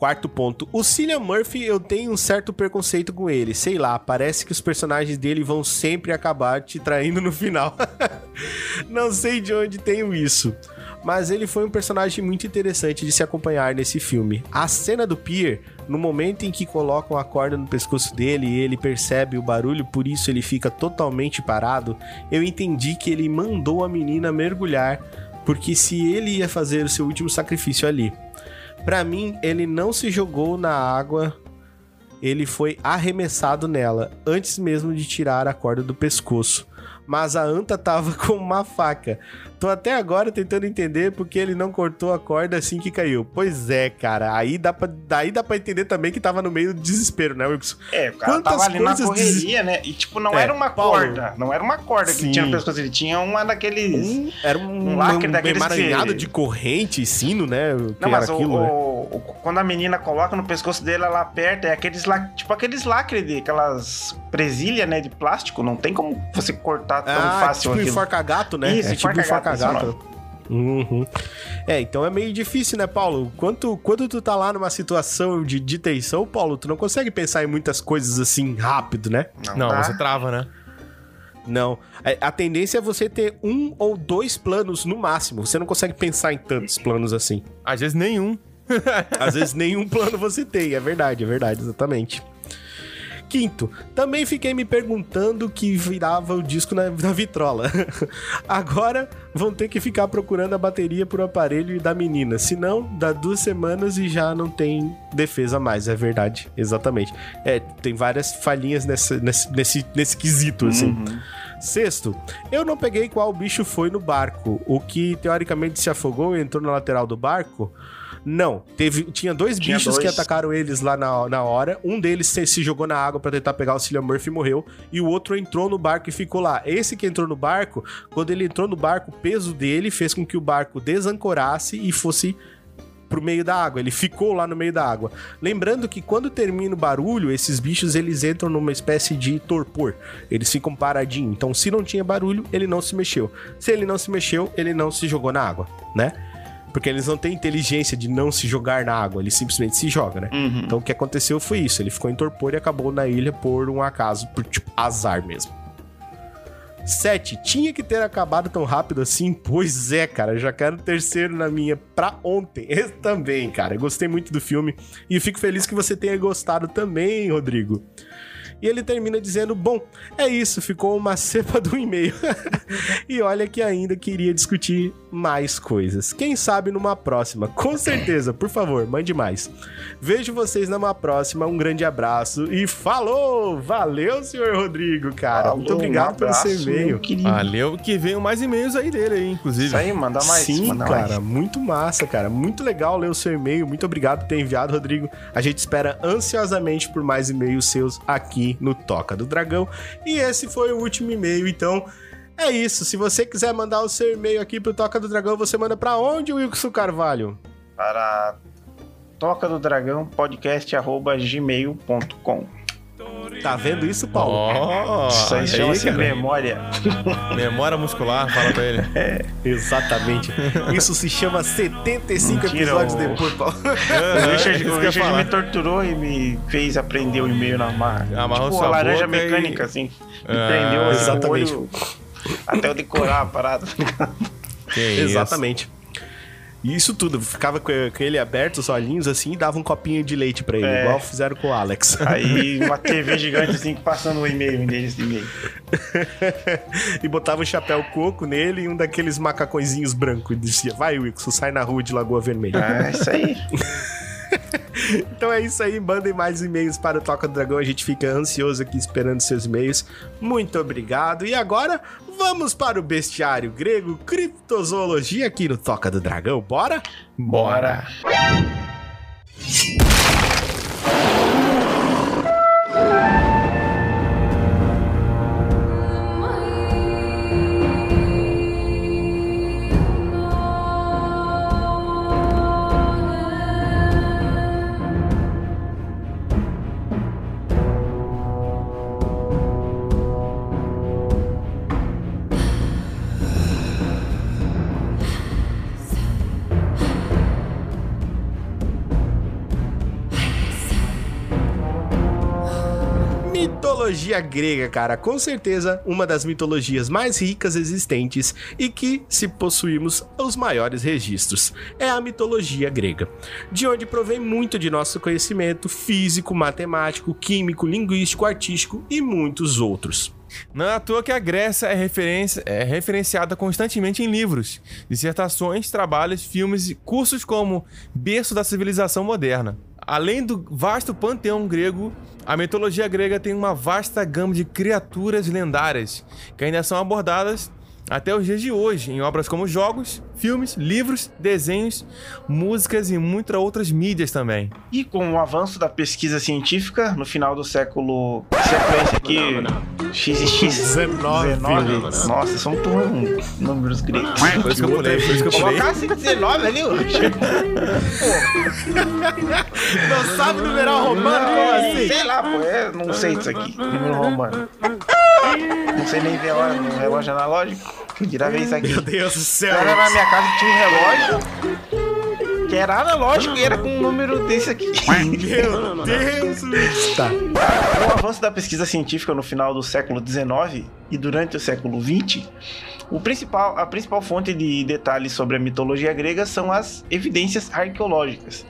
Quarto ponto. O Cillian Murphy, eu tenho um certo preconceito com ele. Sei lá, parece que os personagens dele vão sempre acabar te traindo no final. Não sei de onde tenho isso. Mas ele foi um personagem muito interessante de se acompanhar nesse filme. A cena do Pier, no momento em que colocam a corda no pescoço dele e ele percebe o barulho, por isso ele fica totalmente parado, eu entendi que ele mandou a menina mergulhar, porque se ele ia fazer o seu último sacrifício ali. Pra mim, ele não se jogou na água, ele foi arremessado nela, antes mesmo de tirar a corda do pescoço. Mas a anta tava com uma faca. Tô até agora tentando entender porque ele não cortou a corda assim que caiu. Pois é, cara. Aí dá pra, daí dá pra entender também que tava no meio do desespero, né, Wilson? É, o cara Quantas tava ali na correria, né? E, tipo, não É, era uma Paulo. corda. Não era uma corda Sim. que tinha no pescoço. Ele tinha uma daqueles... Um- era um, Um lacre um daqueles emaranhado que- de corrente, sino, né? Não, mas era o- aquilo, né? o- o- quando a menina coloca no pescoço dele, ela aperta, é aqueles la- tipo aqueles lacres de aquelas presilhas, né, de plástico, não tem como você cortar tão Ah, fácil tipo aquilo. enforca-gato, né? Isso, é tipo enforca-gato, é. Uhum. É, então é meio difícil, né, Paulo? Quando, quando tu tá lá numa situação de, de tensão, Paulo, tu não consegue pensar em muitas coisas assim rápido, né? Não, dá. você trava, né? Não. A, a tendência é você ter um ou dois planos no máximo. Você não consegue pensar em tantos planos assim. Às vezes nenhum. Às vezes nenhum plano você tem, é verdade, é verdade, exatamente. Quinto, também fiquei me perguntando que virava o disco na, na vitrola. Agora vão ter que ficar procurando a bateria pro aparelho e da menina. Senão, dá duas semanas e já não tem defesa mais, é verdade, exatamente. É, tem várias falhinhas nessa, nesse, nesse, nesse quesito, assim. Sexto, eu não peguei qual bicho foi no barco. O que teoricamente se afogou e entrou na lateral do barco. Não, teve, tinha dois Tinha bichos que dois. atacaram eles lá na, na hora. Um deles se, se jogou na água pra tentar pegar o Cillian Murphy e morreu. E o outro entrou no barco e ficou lá. Esse que entrou no barco, quando ele entrou no barco, o peso dele fez com que o barco desancorasse e fosse pro meio da água. Ele ficou lá no meio da água. Lembrando que quando termina o barulho, esses bichos eles entram numa espécie de torpor. Eles ficam paradinhos. Então, se não tinha barulho, ele não se mexeu. Se ele não se mexeu, ele não se jogou na água, né? Porque eles não têm inteligência de não se jogar na água, ele simplesmente se joga, né? Uhum. Então o que aconteceu foi isso. Ele ficou em torpor e acabou na ilha por um acaso, por tipo azar mesmo. 7. Tinha que ter acabado tão rápido assim? Pois é, cara. Já quero o terceiro na minha pra ontem. Esse também, cara. Eu gostei muito do filme e eu fico feliz que você tenha gostado também, Rodrigo. E ele termina dizendo: Bom, é isso, ficou uma cepa do e-mail. e olha que ainda queria discutir mais coisas. Quem sabe numa próxima? Com certeza, por favor, mande mais. Vejo vocês numa próxima. Um grande abraço e falou! Valeu, senhor Rodrigo, cara. Muito Falou, obrigado um pelo seu abraço, e-mail. Valeu, que venham mais e-mails aí dele aí, inclusive. Isso aí, manda mais. Sim, manda cara, mais. muito massa, cara. Muito legal ler o seu e-mail. Muito obrigado por ter enviado, Rodrigo. A gente espera ansiosamente por mais e-mails seus aqui no Toca do Dragão. E esse foi o último e-mail, então. É isso. Se você quiser mandar o seu e-mail aqui pro Toca do Dragão, você manda pra onde, Wilson Carvalho? Para toca do dragão podcast gmail.com. Tá vendo isso, Paulo? Ó, Isso aí chama-se cara. memória. Memória muscular, fala pra ele. Exatamente. Isso se chama 75 Mentira, episódios o- depois, Paulo. O Richard, o me torturou e me fez aprender o e-mail na marra. Amarrou tipo, sua a laranja boca e- mecânica, assim. Me Ah, prendeu exatamente. o olho até eu decorar a parada. Que isso. E isso tudo, ficava com ele aberto, os olhinhos assim, e dava um copinho de leite pra ele, É. igual fizeram com o Alex. Aí uma TV gigante assim, passando o e-mail deles de e-mail. e botava um chapéu coco nele e um daqueles macacõezinhos brancos. E dizia, vai, Wilson, sai na rua de Lagoa Vermelha. Ah, isso aí. Então é isso aí, mandem mais e-mails para o Toca do Dragão. A gente fica ansioso aqui esperando seus e-mails. Muito obrigado. E agora, vamos para o bestiário grego, criptozoologia aqui no Toca do Dragão. Bora? Bora. Mitologia grega, cara, com certeza uma das mitologias mais ricas existentes e que, se possuímos os maiores registros, é a mitologia grega, de onde provém muito de nosso conhecimento físico, matemático, químico, linguístico, artístico e muitos outros. Não é à toa que a Grécia é, referência, é referenciada constantemente em livros, dissertações, trabalhos, filmes e cursos como berço da civilização moderna. Além do vasto panteão grego, a mitologia grega tem uma vasta gama de criaturas lendárias que ainda são abordadas até os dias de hoje em obras como jogos, filmes, livros, desenhos, músicas e muitas outras mídias também. E com o avanço da pesquisa científica, no final do século. Esse aqui? XX. 19. Nossa, são tudo números gregos. Por isso que eu pulei, por isso que eu pulei. Colocasse 19 ali, ô. Não sabe numeral romano? Como assim? Sei lá, pô, é, não sei isso aqui. Número romano. Não sei nem ver a hora no relógio analógico. Que dirá ver isso aqui. Meu Deus do céu. Era na minha casa que tinha um relógio que era analógico e era com um número desse aqui. Meu Deus. Tá. Com o avanço da pesquisa científica no final do século XIX e durante o século XX, o principal, a principal fonte de detalhes sobre a mitologia grega são as evidências arqueológicas,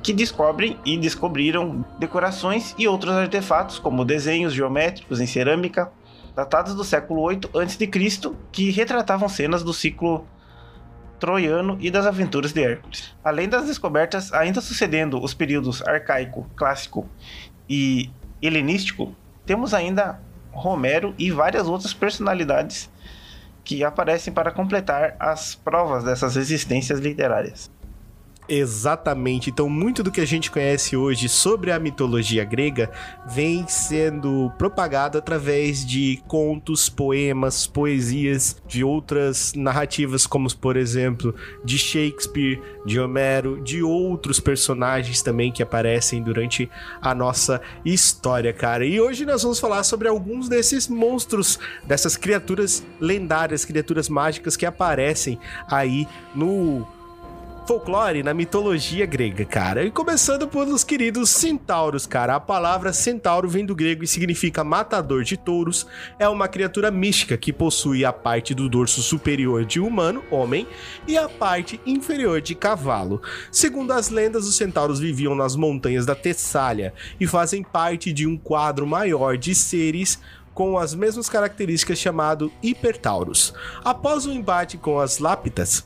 que descobrem e descobriram decorações e outros artefatos, como desenhos geométricos em cerâmica, datados do século 8 a.C., que retratavam cenas do ciclo troiano e das aventuras de Hércules. Além das descobertas, ainda sucedendo os períodos arcaico, clássico e helenístico, temos ainda Romero e várias outras personalidades que aparecem para completar as provas dessas existências literárias. Exatamente. Então, muito do que a gente conhece hoje sobre a mitologia grega vem sendo propagado através de contos, poemas, poesias, de outras narrativas, como por exemplo de Shakespeare, de Homero, de outros personagens também que aparecem durante a nossa história, cara. E hoje nós vamos falar sobre alguns desses monstros, dessas criaturas lendárias, criaturas mágicas que aparecem aí no folclore, na mitologia grega, cara. E começando pelos queridos centauros, cara. A palavra centauro vem do grego e significa matador de touros. É uma criatura mística que possui a parte do dorso superior de humano, homem, e a parte inferior de cavalo. Segundo as lendas, os centauros viviam nas montanhas da Tessália e fazem parte de um quadro maior de seres com as mesmas características chamado Hipertauros. Após o embate com as Lápitas,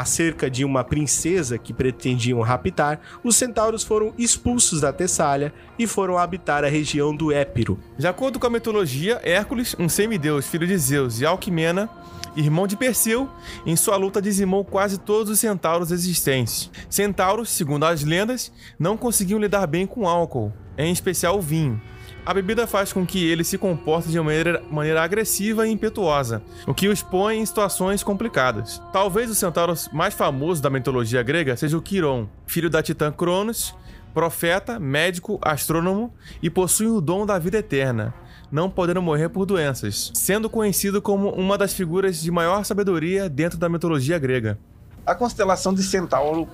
acerca de uma princesa que pretendiam raptar, os centauros foram expulsos da Tessália e foram habitar a região do Épiro. De acordo com a mitologia, Hércules, um semideus, filho de Zeus e Alquimena, irmão de Perseu, em sua luta dizimou quase todos os centauros existentes. Centauros, segundo as lendas, não conseguiam lidar bem com álcool, em especial o vinho. A bebida faz com que ele se comporte de maneira, maneira agressiva e impetuosa, o que os põe em situações complicadas. Talvez o centauro mais famoso da mitologia grega seja o Quiron, filho da titã Cronos, profeta, médico, astrônomo e possui o dom da vida eterna, não podendo morrer por doenças, sendo conhecido como uma das figuras de maior sabedoria dentro da mitologia grega. A constelação de Centauro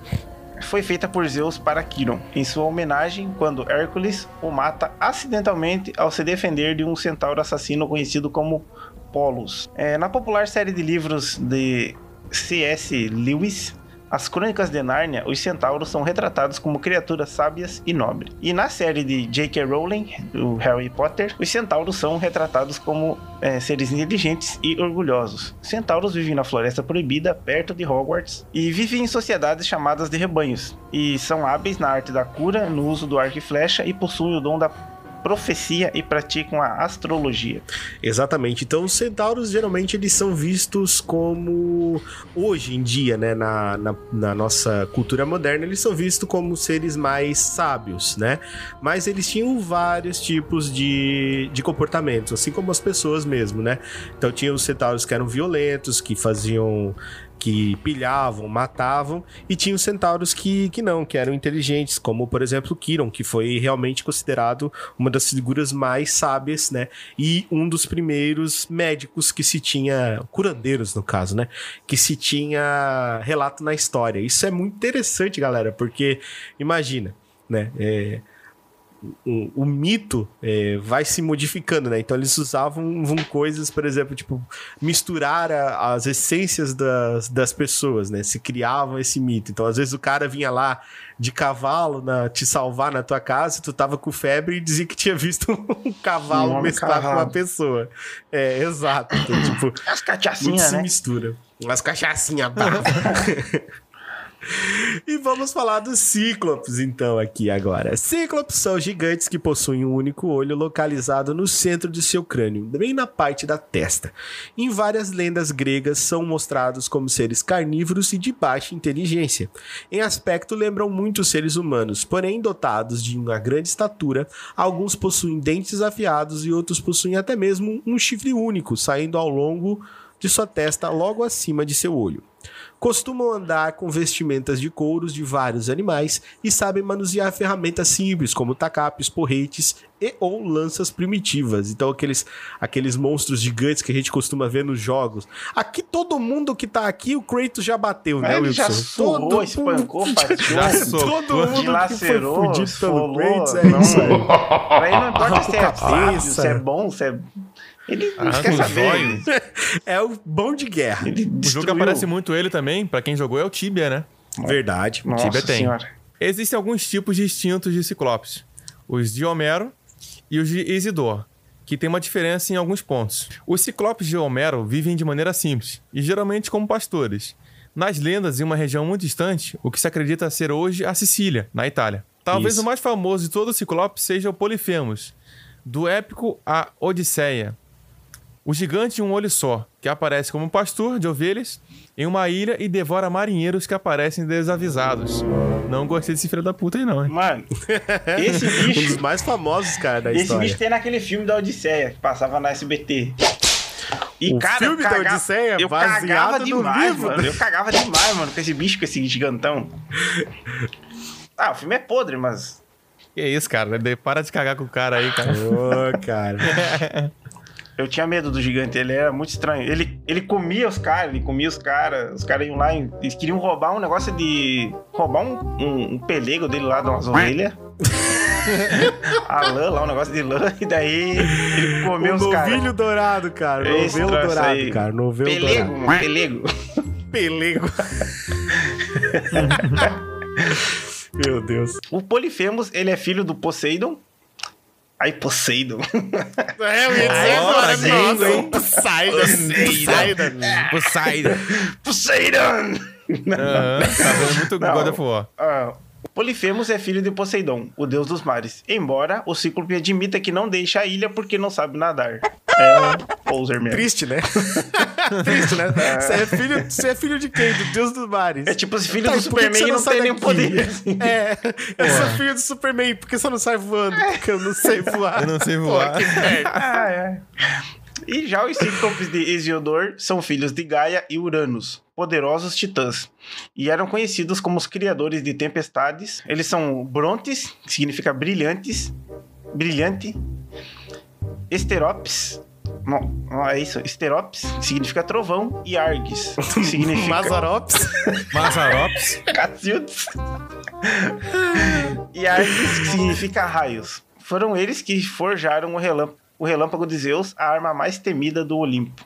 foi feita por Zeus para Quiron, em sua homenagem quando Hércules o mata acidentalmente ao se defender de um centauro assassino conhecido como Polos. É, na popular série de livros de C.S. Lewis, as Crônicas de Nárnia, os centauros são retratados como criaturas sábias e nobres. E na série de J.K. Rowling, do Harry Potter, os centauros são retratados como é, seres inteligentes e orgulhosos. Centauros vivem na Floresta Proibida, perto de Hogwarts, e vivem em sociedades chamadas de rebanhos. E são hábeis na arte da cura, no uso do arco e flecha e possuem o dom da profecia e praticam a astrologia. Exatamente. Então, os centauros geralmente eles são vistos como hoje em dia, né, na, na, na, nossa cultura moderna, eles são vistos como seres mais sábios, né? Mas eles tinham vários tipos de, de comportamentos, assim como as pessoas mesmo, né? Então, tinha os centauros que eram violentos, que faziam que pilhavam, matavam, e tinha os centauros que, que não, que eram inteligentes, como por exemplo Kiron, que foi realmente considerado uma das figuras mais sábias, né? E um dos primeiros médicos que se tinha, curandeiros no caso, né? Que se tinha relato na história. Isso é muito interessante, galera, porque imagina, né? É, o, o mito é, vai se modificando, né? Então eles usavam coisas, por exemplo, tipo, misturar a, as essências das, das pessoas, né? Se criavam esse mito. Então, às vezes, o cara vinha lá de cavalo na, te salvar na tua casa, tu tava com febre e dizia que tinha visto um cavalo Um com uma pessoa. É, exato. Então, tipo, As cachaçinhas, se né? mistura. Umas cachaçinhas. E vamos falar dos Cíclopes, então, aqui agora. Cíclopes são gigantes que possuem um único olho localizado no centro de seu crânio, bem na parte da testa. Em várias lendas gregas, são mostrados como seres carnívoros e de baixa inteligência. Em aspecto, lembram muito seres humanos, porém dotados de uma grande estatura, alguns possuem dentes afiados e outros possuem até mesmo um chifre único, saindo ao longo de sua testa logo acima de seu olho. Costumam andar com vestimentas de couros de vários animais e sabem manusear ferramentas simples como tacapes, porretes e ou lanças primitivas. Então aqueles, aqueles monstros gigantes que a gente costuma ver nos jogos. Aqui todo mundo que tá aqui, o Kratos já bateu, né, Ele Wilson? já surrou, espancou, fatiou, Todo mundo que foi dilacerou, fudido pelo esfolou. Kratos, é não, isso aí. Pra ele não importa se é sábio, se é bom, se é... Ele não quer os saber. É o bom de guerra. Ele O jogo aparece muito ele também, pra quem jogou, é o Tibia, né? Verdade. Nossa Tibia tem. senhora. Existem alguns tipos distintos de ciclopes. Os de Homero e os de Isidor, que tem uma diferença em alguns pontos. Os ciclopes de Homero vivem de maneira simples, e geralmente como pastores. Nas lendas, em uma região muito distante, o que se acredita ser hoje a Sicília, na Itália. Talvez Isso. o mais famoso de todo o ciclope seja o Polifemos, do épico A Odisseia. O gigante de um olho só, que aparece como pastor de ovelhas em uma ilha e devora marinheiros que aparecem desavisados. Não gostei desse filho da puta aí, não, hein? Mano, esse Um dos bicho... mais famosos, cara, da Esse história. bicho tem naquele filme da Odisseia, que passava na SBT. E, O cara, filme eu da Odisseia, eu baseado cagava no demais, livro. mano. Eu cagava demais, mano, com esse bicho, com esse gigantão. Ah, o filme é podre, mas... Que isso, cara? Para de cagar com o cara aí, cara. Ô, cara. Eu tinha medo do gigante, ele era muito estranho. Ele, ele comia os caras, ele comia os caras. Os caras iam lá, e- eles queriam roubar um negócio de. roubar um, um, um pelego dele lá de umas ovelhas. A lã lá, um negócio de lã, e daí ele comeu o os caras. novilho dourado, cara. Esse Novelo dourado, aí. cara. Novelo Pelego, dourado. mano, pelego. Pelego. Meu Deus. O Polifemos, ele é filho do Poseidon. Ai, Poseidon. É, eu ia dizer agora, nossa, hein? Poseidon. Poseidon. Poseidon! Aham, tá vendo muito Não. God of War. Ah, o Polifemos é filho de Poseidon, o deus dos mares. Embora o Cíclope admita que não deixa a ilha porque não sabe nadar. É um poser mesmo. Triste, né? Triste, né? Você é, filho, você é filho de quem? Do Deus dos mares. É tipo, esse filho Tá, do Superman não, sai tem nenhum poder. assim. É, eu sou filho do Superman, por que você não sai voando? Porque eu não sei voar. Eu não sei Pô, voar. que merda. Ah, é. E já os Cíclopes de Hesiodor são filhos de Gaia e Uranus, poderosos titãs, e eram conhecidos como os criadores de tempestades. Eles são Brontes, que significa brilhantes, brilhante, Esteropes, não, não é isso, Esteropes, que significa trovão, e Arges, que significa Mazarops. Mazarops. Cacildes. e Arges, que significa raios. Foram eles que forjaram o relâmpago, o relâmpago de Zeus, a arma mais temida do Olimpo.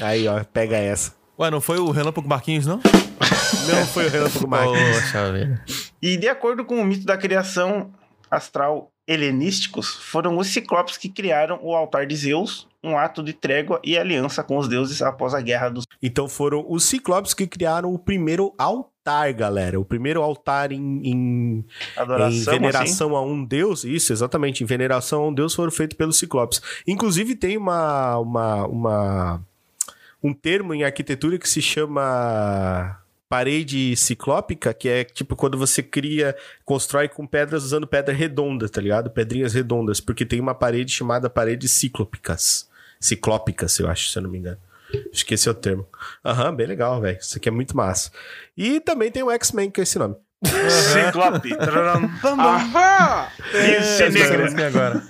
Aí, ó, pega essa. Ué, não foi o Relâmpago Marquinhos, não? Não foi o Relâmpago Marcos. Poxa vida. E de acordo com o mito da criação astral helenísticos, foram os ciclopes que criaram o altar de Zeus, um ato de trégua e aliança com os deuses após a guerra dos. Então foram os Ciclopes que criaram o primeiro altar, galera. O primeiro altar em, em, Adoração, em veneração a um deus. Isso, exatamente. Em veneração a um deus foram feitos pelos Ciclopes. Inclusive tem uma, uma, uma um termo em arquitetura que se chama parede ciclópica, que é tipo quando você cria, constrói com pedras usando pedra redonda, tá ligado? Pedrinhas redondas, porque tem uma parede chamada parede ciclópicas. Ciclópicas, eu acho, se eu não me engano. Esqueci o termo. Aham, bem legal, velho. Isso aqui é muito massa. E também tem o X-Men, que é esse nome. Ciclope. Ahá! Isso é negra. Assim agora.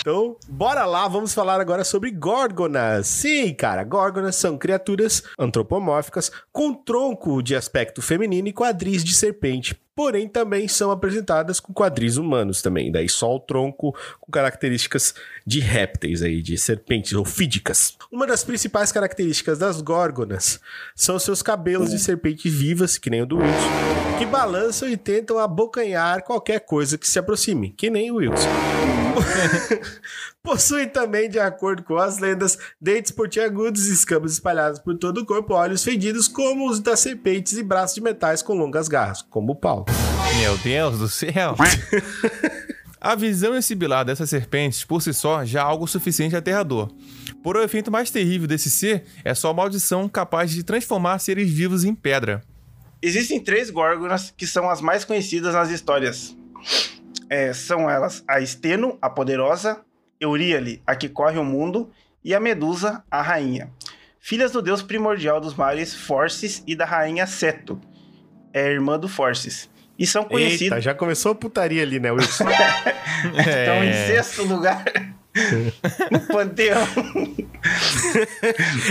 Então, bora lá, vamos falar agora sobre górgonas. Sim, cara, górgonas são criaturas antropomórficas com tronco de aspecto feminino e quadris de serpente. Porém, também são apresentadas com quadris humanos também. Daí só o tronco com características de répteis aí, de serpentes ou fídicas. Uma das principais características das górgonas são seus cabelos de serpente vivas, que nem o do Wilson, que balançam e tentam abocanhar qualquer coisa que se aproxime, que nem o Wilson. Possuem também, de acordo com as lendas, dentes pontiagudos, escamas espalhadas por todo o corpo, olhos fendidos como os das serpentes e braços de metais com longas garras, como o pau. Meu Deus do céu. A visão encibilar dessas serpentes, por si só, já é algo suficiente aterrador. Por o efeito mais terrível desse ser é sua maldição capaz de transformar seres vivos em pedra. Existem três górgonas que são as mais conhecidas nas histórias. É, são elas a Esteno, a poderosa, Euríale, a que corre o mundo, e a Medusa, a rainha. filhas do deus primordial dos mares, Forces, e da rainha Seto, é irmã do Forces. E são conhecidas. Eita, já começou a putaria ali, né, Wilson? Estão em sexto lugar no panteão.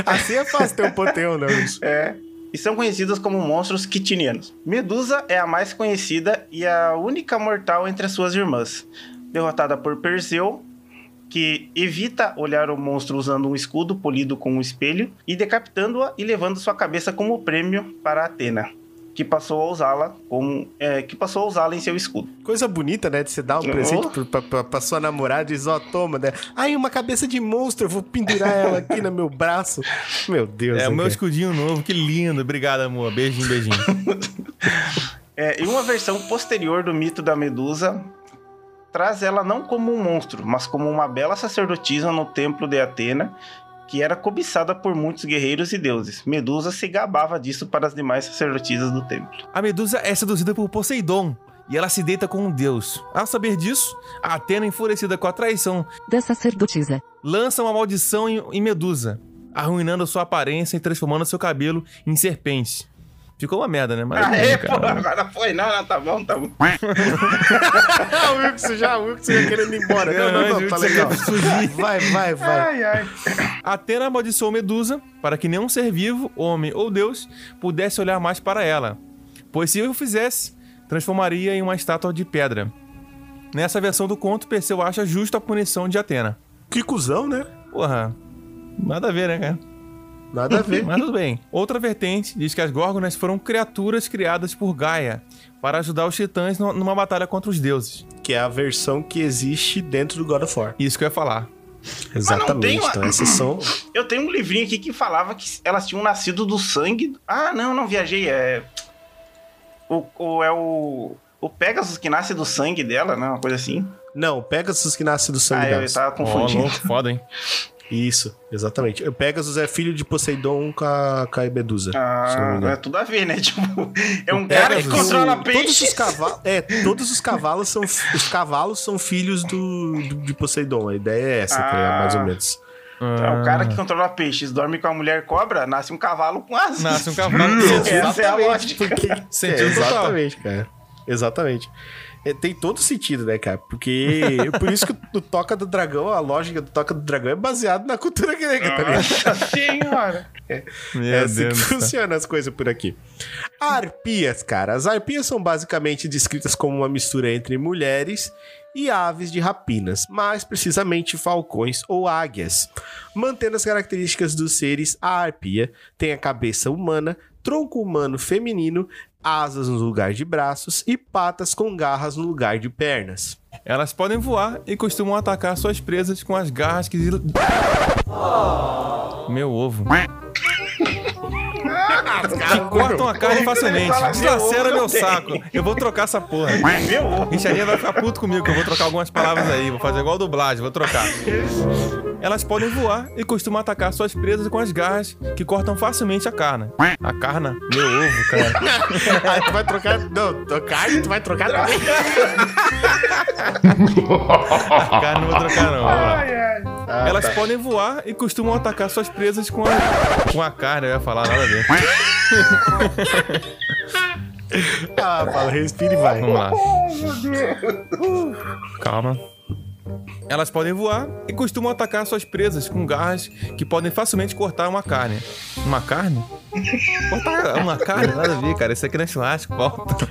assim é fácil ter um panteão, né, Wilson? É. E são conhecidas como monstros quitinianos. Medusa é a mais conhecida e a única mortal entre as suas irmãs. Derrotada por Perseu, que evita olhar o monstro usando um escudo polido com um espelho e decapitando-a e levando sua cabeça como prêmio para Atena, que passou a usá-la como é, que passou a usá-la em seu escudo. Coisa bonita, né? De você dar um Oh. presente pra, pra, pra sua namorada e diz, ó, toma, né? Ai, uma cabeça de monstro, eu vou pendurar ela aqui no meu braço. Meu Deus. É, o meu escudinho novo, que lindo. Obrigado, amor. Beijinho, beijinho. É, e uma versão posterior do mito da Medusa traz ela não como um monstro, mas como uma bela sacerdotisa no templo de Atena, que era cobiçada por muitos guerreiros e deuses. Medusa se gabava disso para as demais sacerdotisas do templo. A Medusa é seduzida por Poseidon e ela se deita com um deus. Ao saber disso, a Atena, enfurecida com a traição, Da sacerdotisa. lança uma maldição em, em Medusa, arruinando sua aparência e transformando seu cabelo em serpente. Ficou uma merda, né? Mas, Aê, cara, pô, agora foi. Não, não, tá bom, tá bom. Ah, o Wilson já, o Wilson já querendo ir embora. Não, não, não, tá Você legal. Vai, vai, vai. Ai, ai. Atena amaldiçoou Medusa para que nenhum ser vivo, homem ou deus, pudesse olhar mais para ela, pois se eu o fizesse, transformaria em uma estátua de pedra. Nessa versão do conto, Perseu acha justa a punição de Atena. Que cuzão, né? Porra, nada a ver, né, cara? Nada a ver. Mas tudo bem. Outra vertente diz que as Górgonas foram criaturas criadas por Gaia para ajudar os titãs nu- numa batalha contra os deuses. que é a versão que existe dentro do God of War. Isso que eu ia falar. Exatamente. uma- Então, essas são. Eu tenho um livrinho aqui que falava que elas tinham nascido do sangue. Ah, não, não viajei. É. O, o- é o. O Pegasus que nasce do sangue dela, né? Uma coisa assim. Não, Pegasus que nasce do sangue Ah, eu delas. tava confundindo. louco, foda, hein? Isso, exatamente. O Pegasus é filho de Poseidon com a, com a Medusa. Ah, é tudo a ver, né? Tipo, é um O cara que Pegasus, controla Todos os peixes. cavalos, é, todos os cavalos são os cavalos são filhos do, do- de Poseidon. A ideia é essa, tá ligado? mais ou Ah. menos. É o cara que controla peixes, dorme com a mulher cobra, nasce um cavalo com asas. Nasce um cavalo. Essa é a lógica. Sentido É, total. exatamente, cara. Exatamente. É, tem todo sentido, né, cara? Porque por isso que o Toca do Dragão, a lógica do Toca do Dragão é baseada na cultura grega, tá ligado? Nossa senhora. Meu É assim Deus que funcionam as coisas por aqui. Arpias, cara. As arpias são basicamente descritas como uma mistura entre mulheres e aves de rapinas, mais precisamente falcões ou águias. Mantendo as características dos seres, a arpia tem a cabeça humana, tronco humano feminino, asas no lugar de braços e patas com garras no lugar de pernas. Elas podem voar e costumam atacar suas presas com as garras que. Meu ovo. Que cortam a carne facilmente. Deslacera meu saco. Eu vou trocar essa porra. Meu ovo. Richardinha vai ficar puto comigo, que eu vou trocar algumas palavras aí. Vou fazer igual dublagem, vou trocar. Elas podem voar e costumam atacar suas presas com as garras que cortam facilmente a carne. A carne? Meu ovo, cara. Aí tu vai trocar. Não, tua carne, tu vai trocar. A carne não vou trocar, não. Vamos lá. Elas podem voar e costumam atacar suas presas com a, com a carne. Eu ia falar nada a ver. Ah, fala, respira e vai. Vamos lá. Calma. Elas podem voar e costumam atacar suas presas com garras que podem facilmente cortar uma carne. Uma carne? Cortar uma carne? Nada a ver, cara. Isso aqui não é churrasco, volta.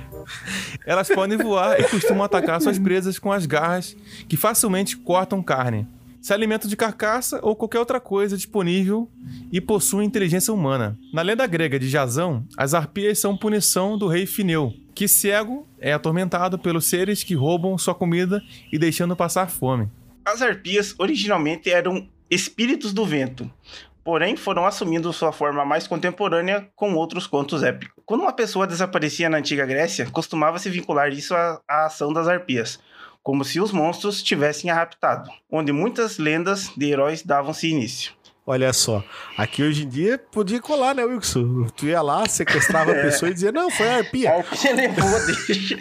Elas podem voar e costumam atacar suas presas com as garras que facilmente cortam carne. Se alimentam de carcaça ou qualquer outra coisa disponível e possuem inteligência humana. Na lenda grega de Jasão, as arpias são punição do rei Fineu, que cego é atormentado pelos seres que roubam sua comida e deixando passar fome. As arpias originalmente eram espíritos do vento, porém foram assumindo sua forma mais contemporânea com outros contos épicos. Quando uma pessoa desaparecia na antiga Grécia, costumava se vincular isso à, à ação das arpias, como se os monstros tivessem a raptado, onde muitas lendas de heróis davam-se início. Olha só, aqui hoje em dia podia colar, né, Wilson? Tu ia lá, sequestrava a pessoa e dizia, não, foi a arpia. Aí você levou, deixa.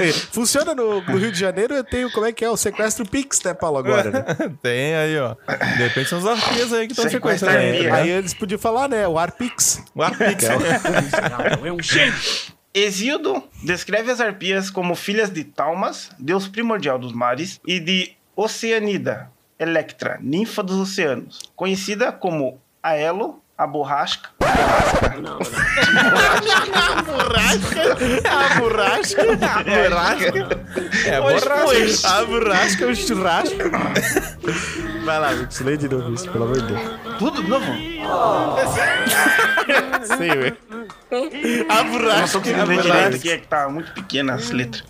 É, Funciona no, no Rio de Janeiro, eu tenho, como é que é, o sequestro Pix, né, Paulo, agora, né? Tem aí, ó. De repente são os arpias aí que estão Sequestra sequestrando. arpia. aí. Aí eles podiam falar, né, o Arpix. O Arpix. Hesíodo descreve as arpias como filhas de Talmas, deus primordial dos mares, e de Oceanida, Electra, ninfa dos oceanos, conhecida como Aelo, a borrasca. A borrasca. A borrasca. É, Pois, borracha. pois. A borrasca é o churrasco. Vai lá, Wilson, lê de novo isso, pelo amor de Deus. Tudo de novo? Sei, velho. A não conseguindo ler direito aqui, é que tá muito pequena as letras.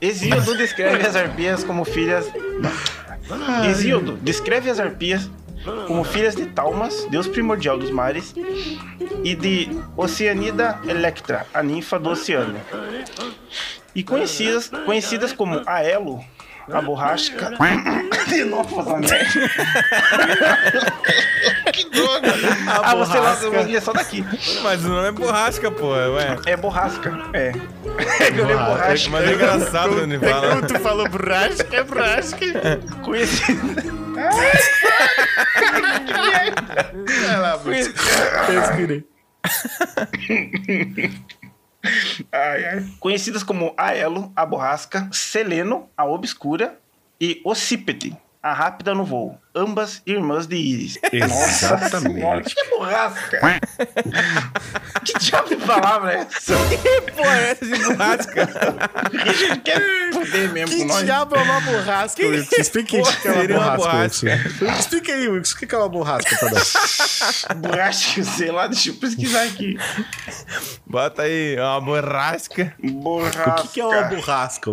Hesíodo descreve as arpias como filhas. Hesíodo descreve as arpias como filhas de Talmas, deus primordial dos mares, e de Oceanida Electra, a ninfa do oceano. E conhecidas, conhecidas como Aelo, a borrasca. De novo merda. que droga! ah, você eu vou ler só daqui. Mas o nome é borrasca, pô. Ué. É borrasca, é. É que eu li borracha. Mas é engraçado quando ele fala. Como tu falou borrasca, é borrasca. Conhecida. Vai lá, Wilson. Ai, ai. Conhecidas como Aelo, a borrasca, Seleno, a obscura, e Ossípete, a rápida no voo. Ambas irmãs de Íris. Exatamente. Que é borrasca? que diabo de palavra é essa? Pô, é essa de borrasca. A gente quer foder mesmo Que com nós. diabo é uma borrasca, Wilson? Explica aí o que que é uma borrasca, Wilson. Explica aí, Wilson, o que que é uma borrasca pra nós? Borracha, sei lá, deixa eu pesquisar aqui. Bota aí, uma borrasca. Borrasca. O que que é uma borrasca,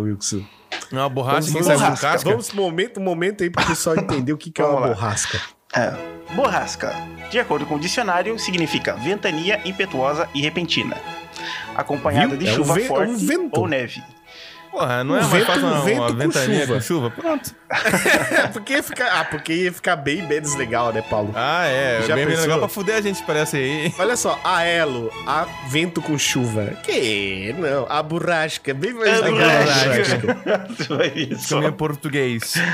Wilson? Uma borracha que Vamos, sai com borrasca. casca. Vamos, momento, momento aí pro pessoal entender o que que é uma lá. borrasca. É. Borrasca, de acordo com o dicionário, significa ventania impetuosa e repentina, acompanhada Viu? de É um chuva é um forte vento. ou neve. Porra, não é mais vento- fácil uma, vento uma com ventania chuva. com chuva? Pronto. É, porque ia ficar, ah, porque ia ficar bem menos legal, né, Paulo? Ah, é. Já bem, bem pensou? legal pra fuder a gente, parece aí. Olha só, a elo, a vento com chuva. Que? Não, a borrasca, bem mais É legal. a borrasca. Você vai ver só. Caminho português.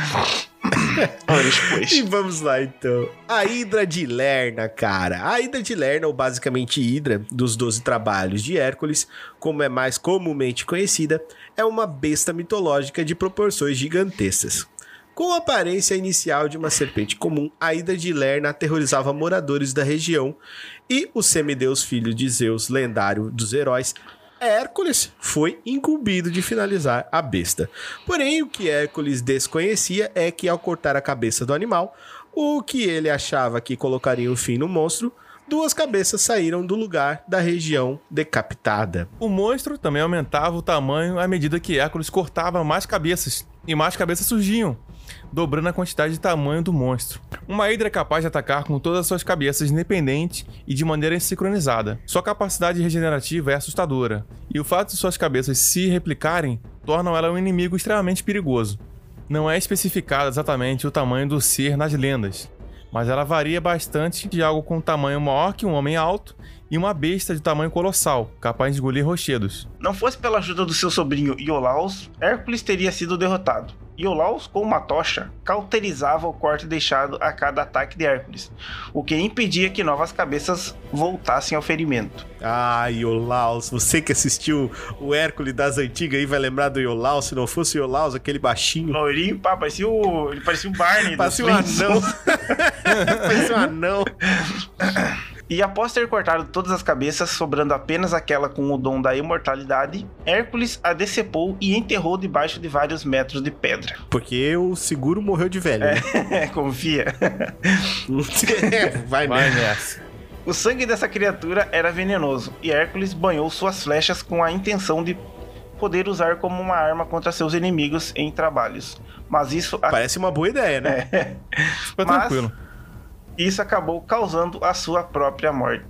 Olha, depois. E vamos lá, então. A Hidra de Lerna, cara. A Hidra de Lerna, ou basicamente Hidra, dos Doze Trabalhos de Hércules, como é mais comumente conhecida, é uma besta mitológica de proporções gigantescas. Com a aparência inicial de uma serpente comum, a Hidra de Lerna aterrorizava moradores da região e o semideus filho de Zeus, lendário dos heróis, Hércules foi incumbido de finalizar a besta. Porém, o que Hércules desconhecia é que ao cortar a cabeça do animal, o que ele achava que colocaria o fim no monstro, duas cabeças saíram do lugar da região decapitada. O monstro também aumentava o tamanho à medida que Hércules cortava mais cabeças, e mais cabeças surgiam, dobrando a quantidade de tamanho do monstro. Uma hidra é capaz de atacar com todas as suas cabeças independente e de maneira sincronizada. Sua capacidade regenerativa é assustadora, e o fato de suas cabeças se replicarem tornam ela um inimigo extremamente perigoso. Não é especificado exatamente o tamanho do ser nas lendas, mas ela varia bastante de algo com um tamanho maior que um homem alto e uma besta de tamanho colossal, capaz de engolir rochedos. Não fosse pela ajuda do seu sobrinho Iolaus, Hércules teria sido derrotado. Iolaus, com uma tocha, cauterizava o corte deixado a cada ataque de Hércules, o que impedia que novas cabeças voltassem ao ferimento. Ah, Iolaus, você que assistiu o Hércules das antigas aí vai lembrar do Iolaus, se não fosse o Iolaus, aquele baixinho. Loirinho, pá, parecia o. Ele parecia o Barney. Parecia um anão. Parecia um anão. E após ter cortado todas as cabeças, sobrando apenas aquela com o dom da imortalidade, Hércules a decepou e enterrou debaixo de vários metros de pedra. Porque o seguro morreu de velho. né? Confia. vai, Vai né? nessa. O sangue dessa criatura era venenoso e Hércules banhou suas flechas com a intenção de poder usar como uma arma contra seus inimigos em trabalhos. Mas isso, Parece uma boa ideia, né? Fica Mas- tranquilo. Isso acabou causando a sua própria morte.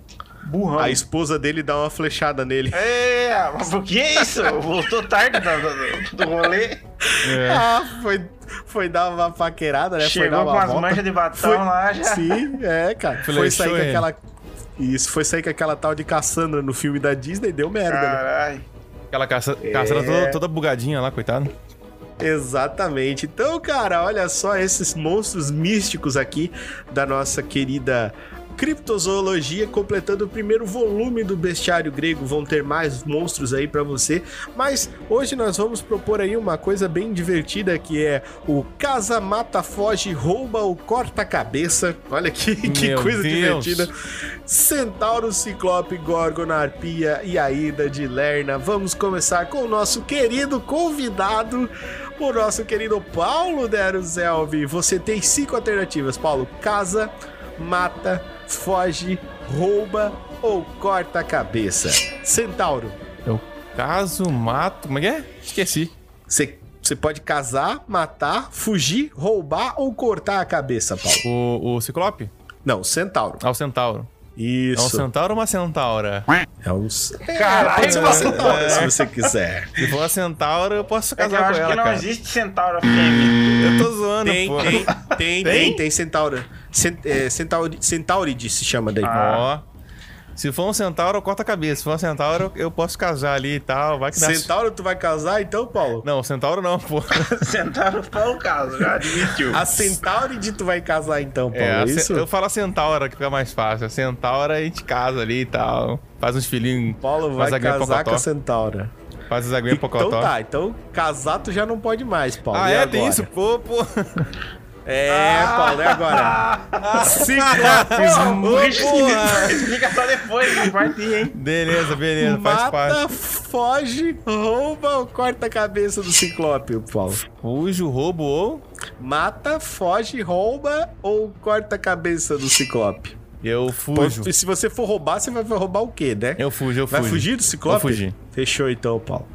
Burrão. A esposa dele dá uma flechada nele. É, mas por que isso? Voltou tarde do, do, do rolê. É. Ah, foi, foi dar uma paquerada, né? foi Chegou com as manchas de batom Foi- lá já. Sim, é, cara. Foi Flechou sair com aquela. Isso, foi sair com aquela tal de Cassandra no filme da Disney, deu merda, né? Caralho. Aquela caça, É. caçada toda, toda bugadinha lá, coitado. Exatamente. Então, cara, olha só esses monstros místicos aqui da nossa querida criptozoologia, completando o primeiro volume do bestiário grego. Vão ter mais monstros aí pra você, mas hoje nós vamos propor aí uma coisa bem divertida que é o Casa Mata Foge Rouba ou Corta Cabeça. Olha que, que Meu coisa Deus. divertida. Centauro, Ciclope, Gorgon, Arpia e Aida de Lerna. Vamos começar com o nosso querido convidado, o nosso querido Paulo Deruzelvi. Você tem cinco alternativas, Paulo. Casa, mata, foge, rouba ou corta a cabeça. Centauro, Caso, mato. Como é que é? Esqueci. você você pode casar, matar, fugir, roubar ou cortar a cabeça, Paulo. O, o Ciclope? Não, Centauro. Ah, o Centauro. É um Isso. centauro ou uma centaura? É um... Caralho, Pode ser uma centaura, se você quiser. Se for uma centaura, eu posso É que eu casar com acho ela, que não cara. existe centauro fêmea. Eu tô zoando, Tem, pô. tem, tem, tem, Tem? tem centauro. Cent, é, centauri, Centauride se chama daí. Ah. Se for um centauro, eu corto a cabeça. Se for um centauro, eu posso casar ali e tal. Vai que dá. Centauro, tu vai casar então, Paulo? Não, centauro não, pô. Centauro foi o caso, já admitiu. A Centauride tu vai casar então, Paulo, É, é, isso? eu falo a centaura que fica mais fácil. A centaura a gente casa ali e tal. Faz uns filhinhos. Paulo vai casar com pocotó. a Centaura. Faz as aguinhas Então pocotó. tá, então casar tu já não pode mais, Paulo. Ah, E é? Tem agora? isso? Pô, pô. É, Paulo, é agora. Ciclopes, porra. Explica só depois, vai partir, hein? Beleza, beleza. Faz mata, parte. foge, rouba ou corta a cabeça do Ciclope, Paulo? Fujo, roubo ou... Mata, foge, rouba ou corta a cabeça do Ciclope? Eu fujo. Pô, Se você for roubar, você vai roubar o quê, né? Eu fujo, eu fujo. Vai fugir do Ciclope? Vou fugir. Fechou então, Paulo.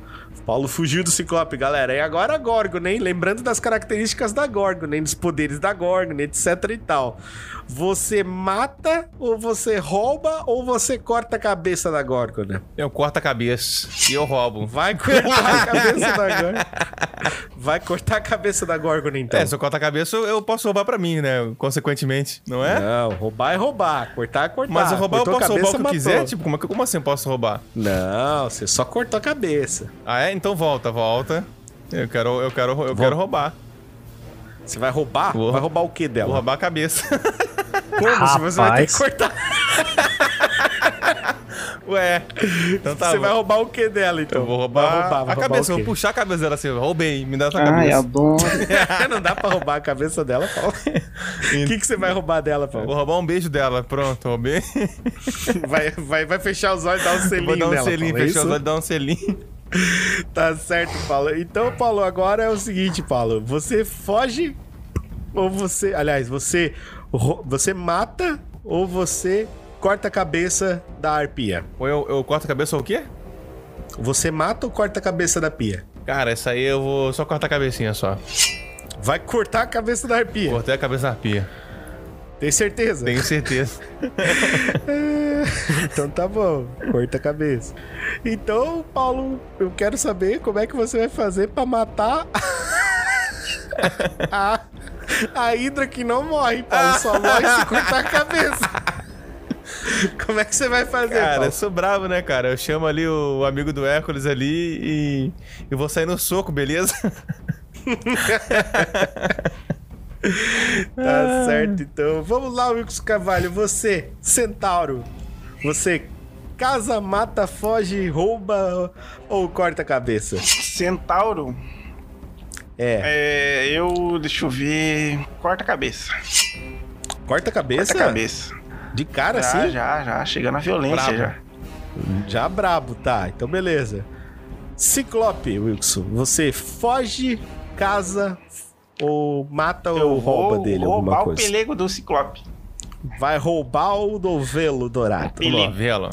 Paulo fugiu do Ciclope, galera. E agora a Gorgon, hein? Lembrando das características da Gorgon, hein? Dos poderes da Gorgon, etc e tal. Você mata, ou você rouba, ou você corta a cabeça da Gorgon, né? Eu corto a cabeça e eu roubo. Vai cortar a cabeça da Gorgon. Vai cortar a cabeça da Gorgon, então. É, se eu cortar a cabeça, eu eu posso roubar pra mim, né? Consequentemente, não é? Não, roubar é roubar. Cortar é cortar. Mas eu roubar, eu Cortou a posso roubar o que eu cabeça, quiser? matou. Tipo, como, é como assim eu posso roubar? Não, você só cortou a cabeça. Ah, é? Então volta, volta. Eu quero, eu quero, eu quero roubar. Você vai roubar? Vou. Vai roubar o que dela? Vou roubar a cabeça. Como? Se você vai ter que Rapaz. cortar. Ué. Então tá você bom. vai roubar o que dela, então? Eu vou roubar, Vai vai a roubar cabeça. vou puxar a cabeça dela assim. Roubei, me dá tua Ai, cabeça. adoro. Não dá pra roubar a cabeça dela, Paulo. O que, que você vai roubar dela, Vou Paulo? roubar um beijo dela. Pronto, roubei. Vai, vai, vai fechar os olhos e dar um selinho Vou dar um nela, selinho, Paulo, é fechar os olhos, dar um selinho. Tá certo, Paulo. Então, Paulo, agora é o seguinte, Paulo. Você foge ou você... Aliás, você, você mata ou você corta a cabeça da arpia? Ou eu, eu corto a cabeça ou o quê? Você mata ou corta a cabeça da pia? Cara, essa aí eu vou só cortar a cabecinha só. Vai cortar a cabeça da arpia. Cortei a cabeça da pia. Tem certeza? Tenho certeza. Então tá bom, corta a cabeça. Então, Paulo, eu quero saber como é que você vai fazer pra matar a, a Hidra que não morre, Paulo. Só morre se cortar a cabeça. Como é que você vai fazer, Cara, eu Paulo? sou bravo, né, cara? Eu chamo ali o amigo do Hércules ali e. e vou sair no soco, beleza? Tá certo, então. Vamos lá, Wilkes Carvalho. Você, Centauro. Você casa, mata, foge, rouba ou corta a cabeça? Centauro, É. é, eu, deixa eu ver, corta a cabeça. Corta a cabeça? Corta a cabeça. De cara, Já, assim? já, já, chegando na violência Brabo. já. Já brabo, tá. Então beleza. Ciclope, Wilson. Você foge, casa ou mata ou rouba dele roubar alguma o coisa? pelego do Ciclope. Vai roubar o novelo dourado. Pelego. Novela.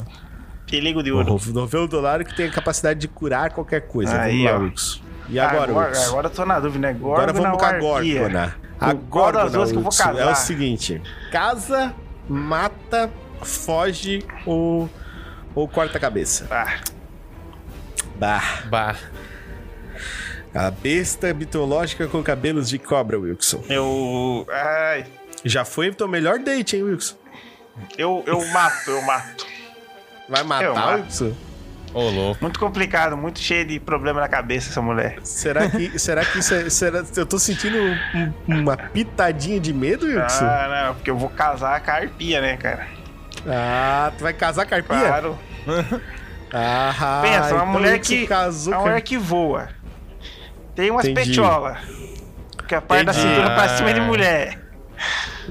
Pelego de O ouro. novelo dourado que tem a capacidade de curar qualquer coisa. Aí, vamos lá, ó. Wilson. E agora, agora, Wilson? agora eu tô na dúvida, né? Agora vamos com a? Górgona. A Qual das duas que eu vou Wilson, é o casar? seguinte. Casa, mata, foge ou, ou corta a cabeça. Ah, Bah. Bah. A besta mitológica com cabelos de cobra, Wilson. Eu. Ai. Já foi o teu melhor date, hein, Wilson? Eu, eu mato, eu mato. Vai Eu matar, mato. Wilson? Ô, louco. Muito complicado, muito cheio de problema na cabeça essa mulher. Será que, será que isso é, será, eu tô sentindo um- uma pitadinha de medo, Wilson? Ah, não, porque eu vou casar com a arpia, né, cara? Ah, tu vai casar com a arpia? Claro. Ah, Pensa, uma então mulher que. casou Uma mulher que voa. Tem umas Entendi. petiolas. Que a parte da cintura pra cima é de mulher.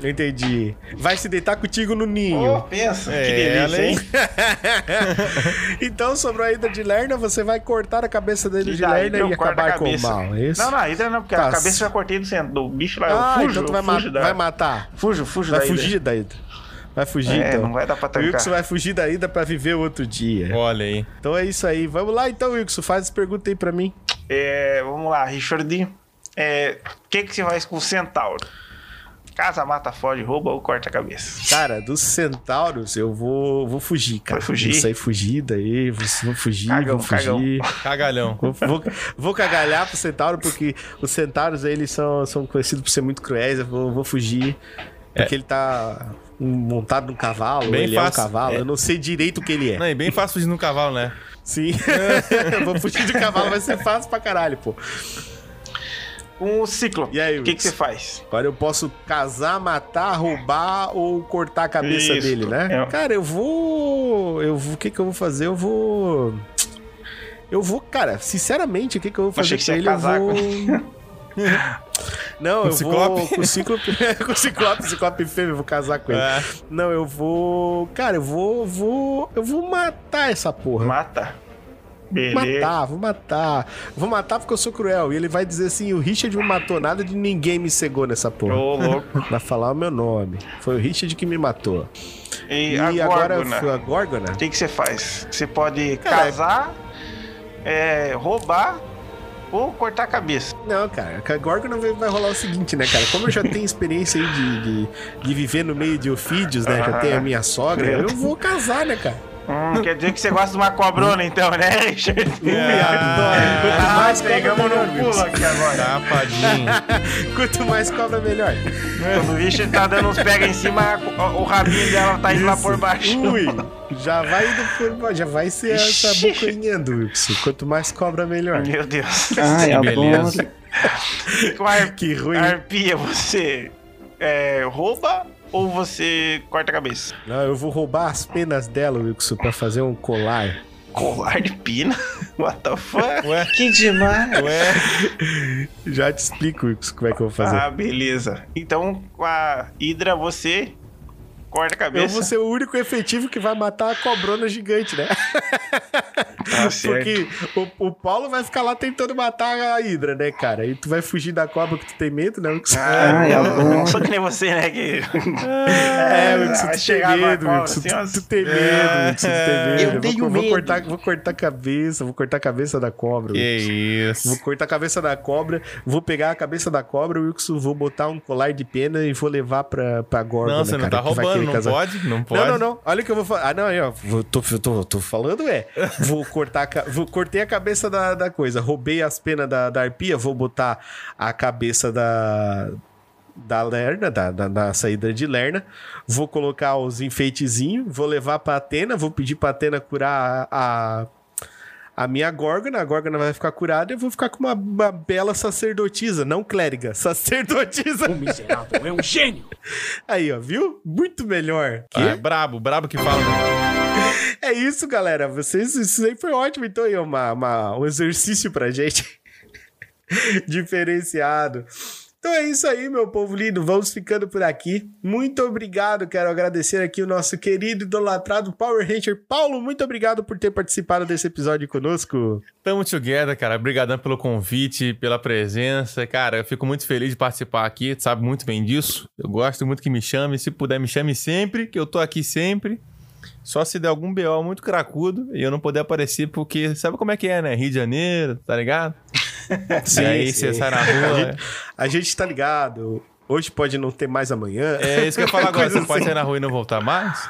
Entendi. Vai se deitar contigo no ninho. pensa, que É, delícia, hein? então, sobre a Hidra de Lerna, você vai cortar a cabeça dele de Lerna e a acabar com o mal, é isso? Não, não, ainda não, porque Tá. a cabeça eu já cortei do centro. Do bicho lá, ah, eu fujo, então tu vai, eu ma- fujo da... vai matar. Fujo, fujo Vai da ilha. fugir da Hidra. Vai fugir, É, então. não vai dar pra O tancar. Wilson vai fugir da Hidra pra viver outro dia. Olha aí. Então é isso aí. Vamos lá, então, Wilson. Faz as perguntas aí pra mim. É, vamos lá, Richard. É, O que, que você faz com o centauro? Casa, mata, foge, rouba ou corta a cabeça? Cara, dos centauros, eu vou, vou fugir, cara. Vai fugir? Vou sair fugir daí, vou, vou fugir, Cagão, vou fugir. Cagalhão. Vou, vou, vou cagalhar pro centauro, porque os centauros, eles são, são conhecidos por ser muito cruéis. Eu vou, vou fugir, porque ele tá montado num cavalo, Bem ele fácil. é um cavalo. É. Eu não sei direito o que ele é. Não, e bem fácil fugir no cavalo, né? Sim. eu vou fugir de cavalo, vai ser fácil pra caralho, pô. O ciclo, E aí, o que, que você faz? Agora eu posso casar, matar, roubar ou cortar a cabeça Isso. dele, né? É. Cara, eu vou. Eu vou. O que, que eu vou fazer? Eu vou. Eu vou, cara, sinceramente, o que, que eu vou fazer Achei que com ia ele? casar eu vou. Não, Com eu Ciclope? vou com o Ciclope, com o Ciclope, Ciclope fêmea, eu vou casar com ele. É. Não, eu vou, cara, eu vou, vou, eu vou matar essa porra. Mata. Beleza. Matar, vou matar. Vou matar porque eu sou cruel. E ele vai dizer assim: o Richard não matou nada de ninguém me cegou nessa porra. Ô, louco. Vai falar o meu nome. Foi o Richard que me matou. E, E, a agora Górgona? a Górgona? O que, que você faz? Você pode Cara, casar, é, roubar ou cortar a cabeça. Não, cara, com a Górgona vai, rolar o seguinte, né, cara? Como eu já tenho experiência aí de, de, de viver no meio de ofídeos, né? Já tenho a minha sogra, eu vou casar, né, cara? Hum, quer dizer que você gosta de uma cobrona, então, né, Richard? Ui, adoro. Quanto Ah, mais pegamos no pulo aqui agora. Tapadinho. Quanto mais cobra, melhor. Quando o Richard tá dando uns pega em cima, o, rabinho dela tá indo lá por baixo. Ui, já vai indo por baixo, já vai ser essa Ixi. bocanhando, Wilson. Quanto mais cobra, melhor. Meu Deus. Ai, beleza. adoro. E com a, ar- Que ruim. arpia, você é, rouba ou você corta a cabeça? Não, eu vou roubar as penas dela, Wilson, pra fazer um colar. Colar de pina? What the fuck? Ué, Que demais. ué. Já te explico, Wilson, como é que eu vou fazer. Ah, beleza. Então, com a Hidra, você corta a eu cabeça. vou ser o único efetivo que vai matar a cobrona gigante, né? Tá certo. Porque o, o Paulo vai ficar lá tentando matar a Hidra, né, cara? E tu vai fugir da cobra que tu tem medo, né, Wilson? Ah, não, adoro. não sou que nem você, né? Que... É, Wilson, vai tu chegar tem medo, Wilson. assim, Tu, tu tem medo, Wilson, tu tem medo. Eu vou, tenho vou medo. Cortar, vou cortar a cabeça, vou cortar a cabeça da cobra. Que Wilson. Vou isso. cortar a cabeça da cobra, vou pegar a cabeça da cobra, Wilson, vou botar um colar de pena e vou levar pra, pra Gorgon. Não, você não tá roubando, não pode, não pode. Não, não, não. Olha o que eu vou falar. Ah, não, aí, ó. Vou- Tô, tô, tô falando, é. Vou cortar. a Vou, cortei a cabeça da, da coisa. Roubei as penas da, da arpia. Vou botar a cabeça da. Da Lerna, da, da, da saída de Lerna. Vou colocar os enfeitezinhos. Vou levar pra Atena. Vou pedir pra Atena curar a. a minha Górgona, a Górgona vai ficar curada e eu vou ficar com uma, uma bela sacerdotisa, não clériga, sacerdotisa. O miserável é um gênio. Aí, ó, viu? Muito melhor. Ah, é brabo, brabo que fala. É isso, galera. Vocês, isso aí foi ótimo. Então, aí, uma, uma- um exercício pra gente diferenciado. Então é isso aí, meu povo lindo. Vamos ficando por aqui. Muito obrigado. Quero agradecer aqui o nosso querido idolatrado Power Ranger Paulo. Muito obrigado por ter participado desse episódio conosco. Tamo together, cara. Obrigadão pelo convite, pela presença. Cara, eu fico muito feliz de participar aqui. Sabe muito bem disso. Eu gosto muito que me chame. Se puder, me chame sempre, que eu tô aqui sempre. Só se der algum BO muito cracudo e eu não poder aparecer, porque sabe como é que é, né? Rio de Janeiro, tá ligado? Sim, e aí sim. você sai na A rua. gente, a gente tá ligado. Hoje pode não ter mais amanhã. É isso que eu ia falar agora. Você pode assim. sair na rua e não voltar mais?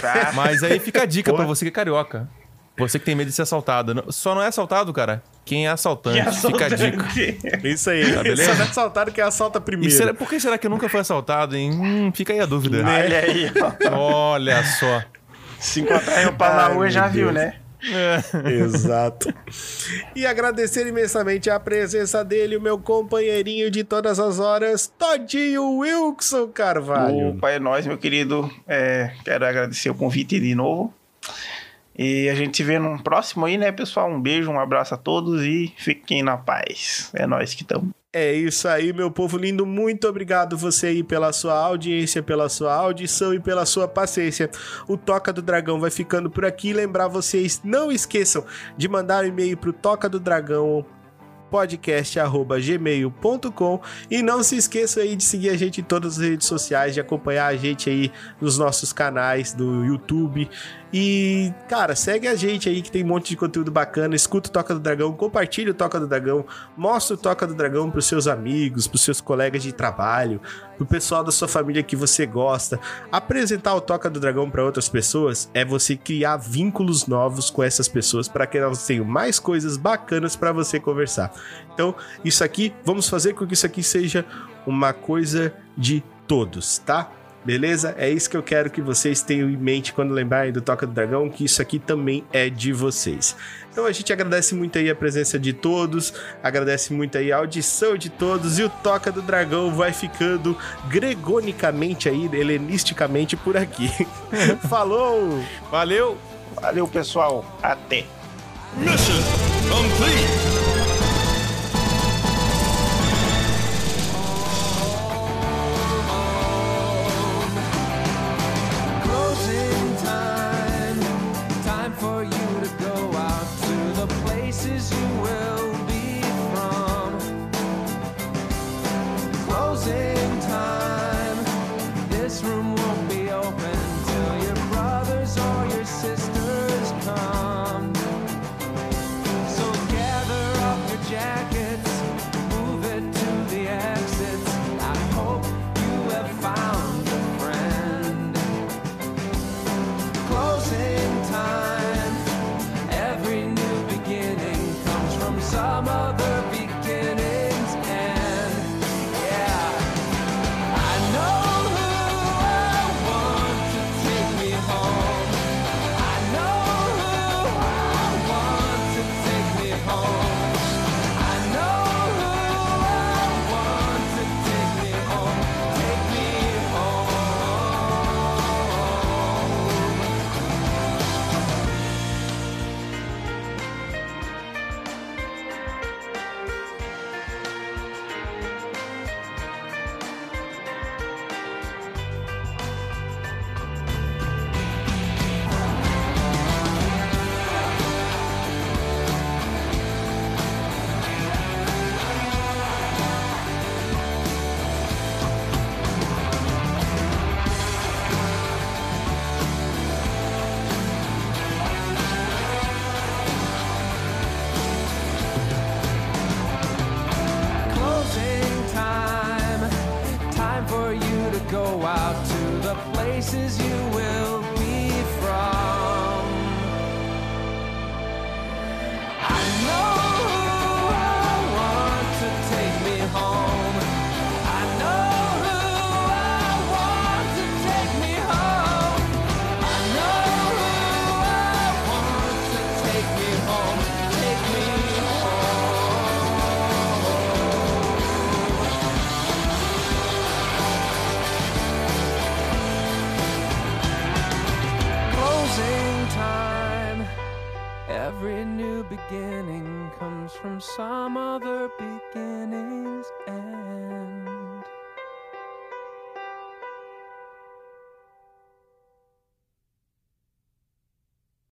Tá? Mas aí fica a dica Porra. pra você que é carioca. Você que tem medo de ser assaltado. Só não é assaltado, cara, quem é assaltante. Que Fica a dica. assaltante. Isso aí. Tá beleza? Só não é assaltado quem assalta primeiro. será, por que será que nunca foi assaltado, hein? Hum, fica aí a dúvida. Olha aí, ó. Olha só. Se encontrar em pau na rua, já viu, Deus. Né? Exato. E agradecer imensamente a presença dele, o meu companheirinho de todas as horas, Todinho Wilson Carvalho. Opa, é nóis, meu querido. É, quero agradecer o convite de novo. E a gente se vê num próximo aí, né, pessoal? Um beijo, um abraço a todos e fiquem na paz. É nós que estamos. É isso aí, meu povo lindo. Muito obrigado você aí pela sua audiência, pela sua audição e pela sua paciência. O Toca do Dragão vai ficando por aqui. Lembrar vocês, não esqueçam de mandar um e-mail pro Toca do Dragão podcast@gmail.com e não se esqueça aí de seguir a gente em todas as redes sociais, de acompanhar a gente aí nos nossos canais do YouTube e, cara, segue a gente aí que tem um monte de conteúdo bacana. Escuta o Toca do Dragão, compartilha o Toca do Dragão, mostra o Toca do Dragão pros seus amigos, pros seus colegas de trabalho, pro pessoal da sua família que você gosta. Apresentar o Toca do Dragão para outras pessoas é você criar vínculos novos com essas pessoas para que elas tenham mais coisas bacanas para você conversar. Então, isso aqui, vamos fazer com que isso aqui seja uma coisa de todos, tá? Beleza? É isso que eu quero que vocês tenham em mente quando lembrarem do Toca do Dragão, que isso aqui também é de vocês. Então a gente agradece muito aí a presença de todos, agradece muito aí a audição de todos e o Toca do Dragão vai ficando gregonicamente aí, helenisticamente por aqui. Falou! Valeu! Valeu, pessoal. Até. Mission complete.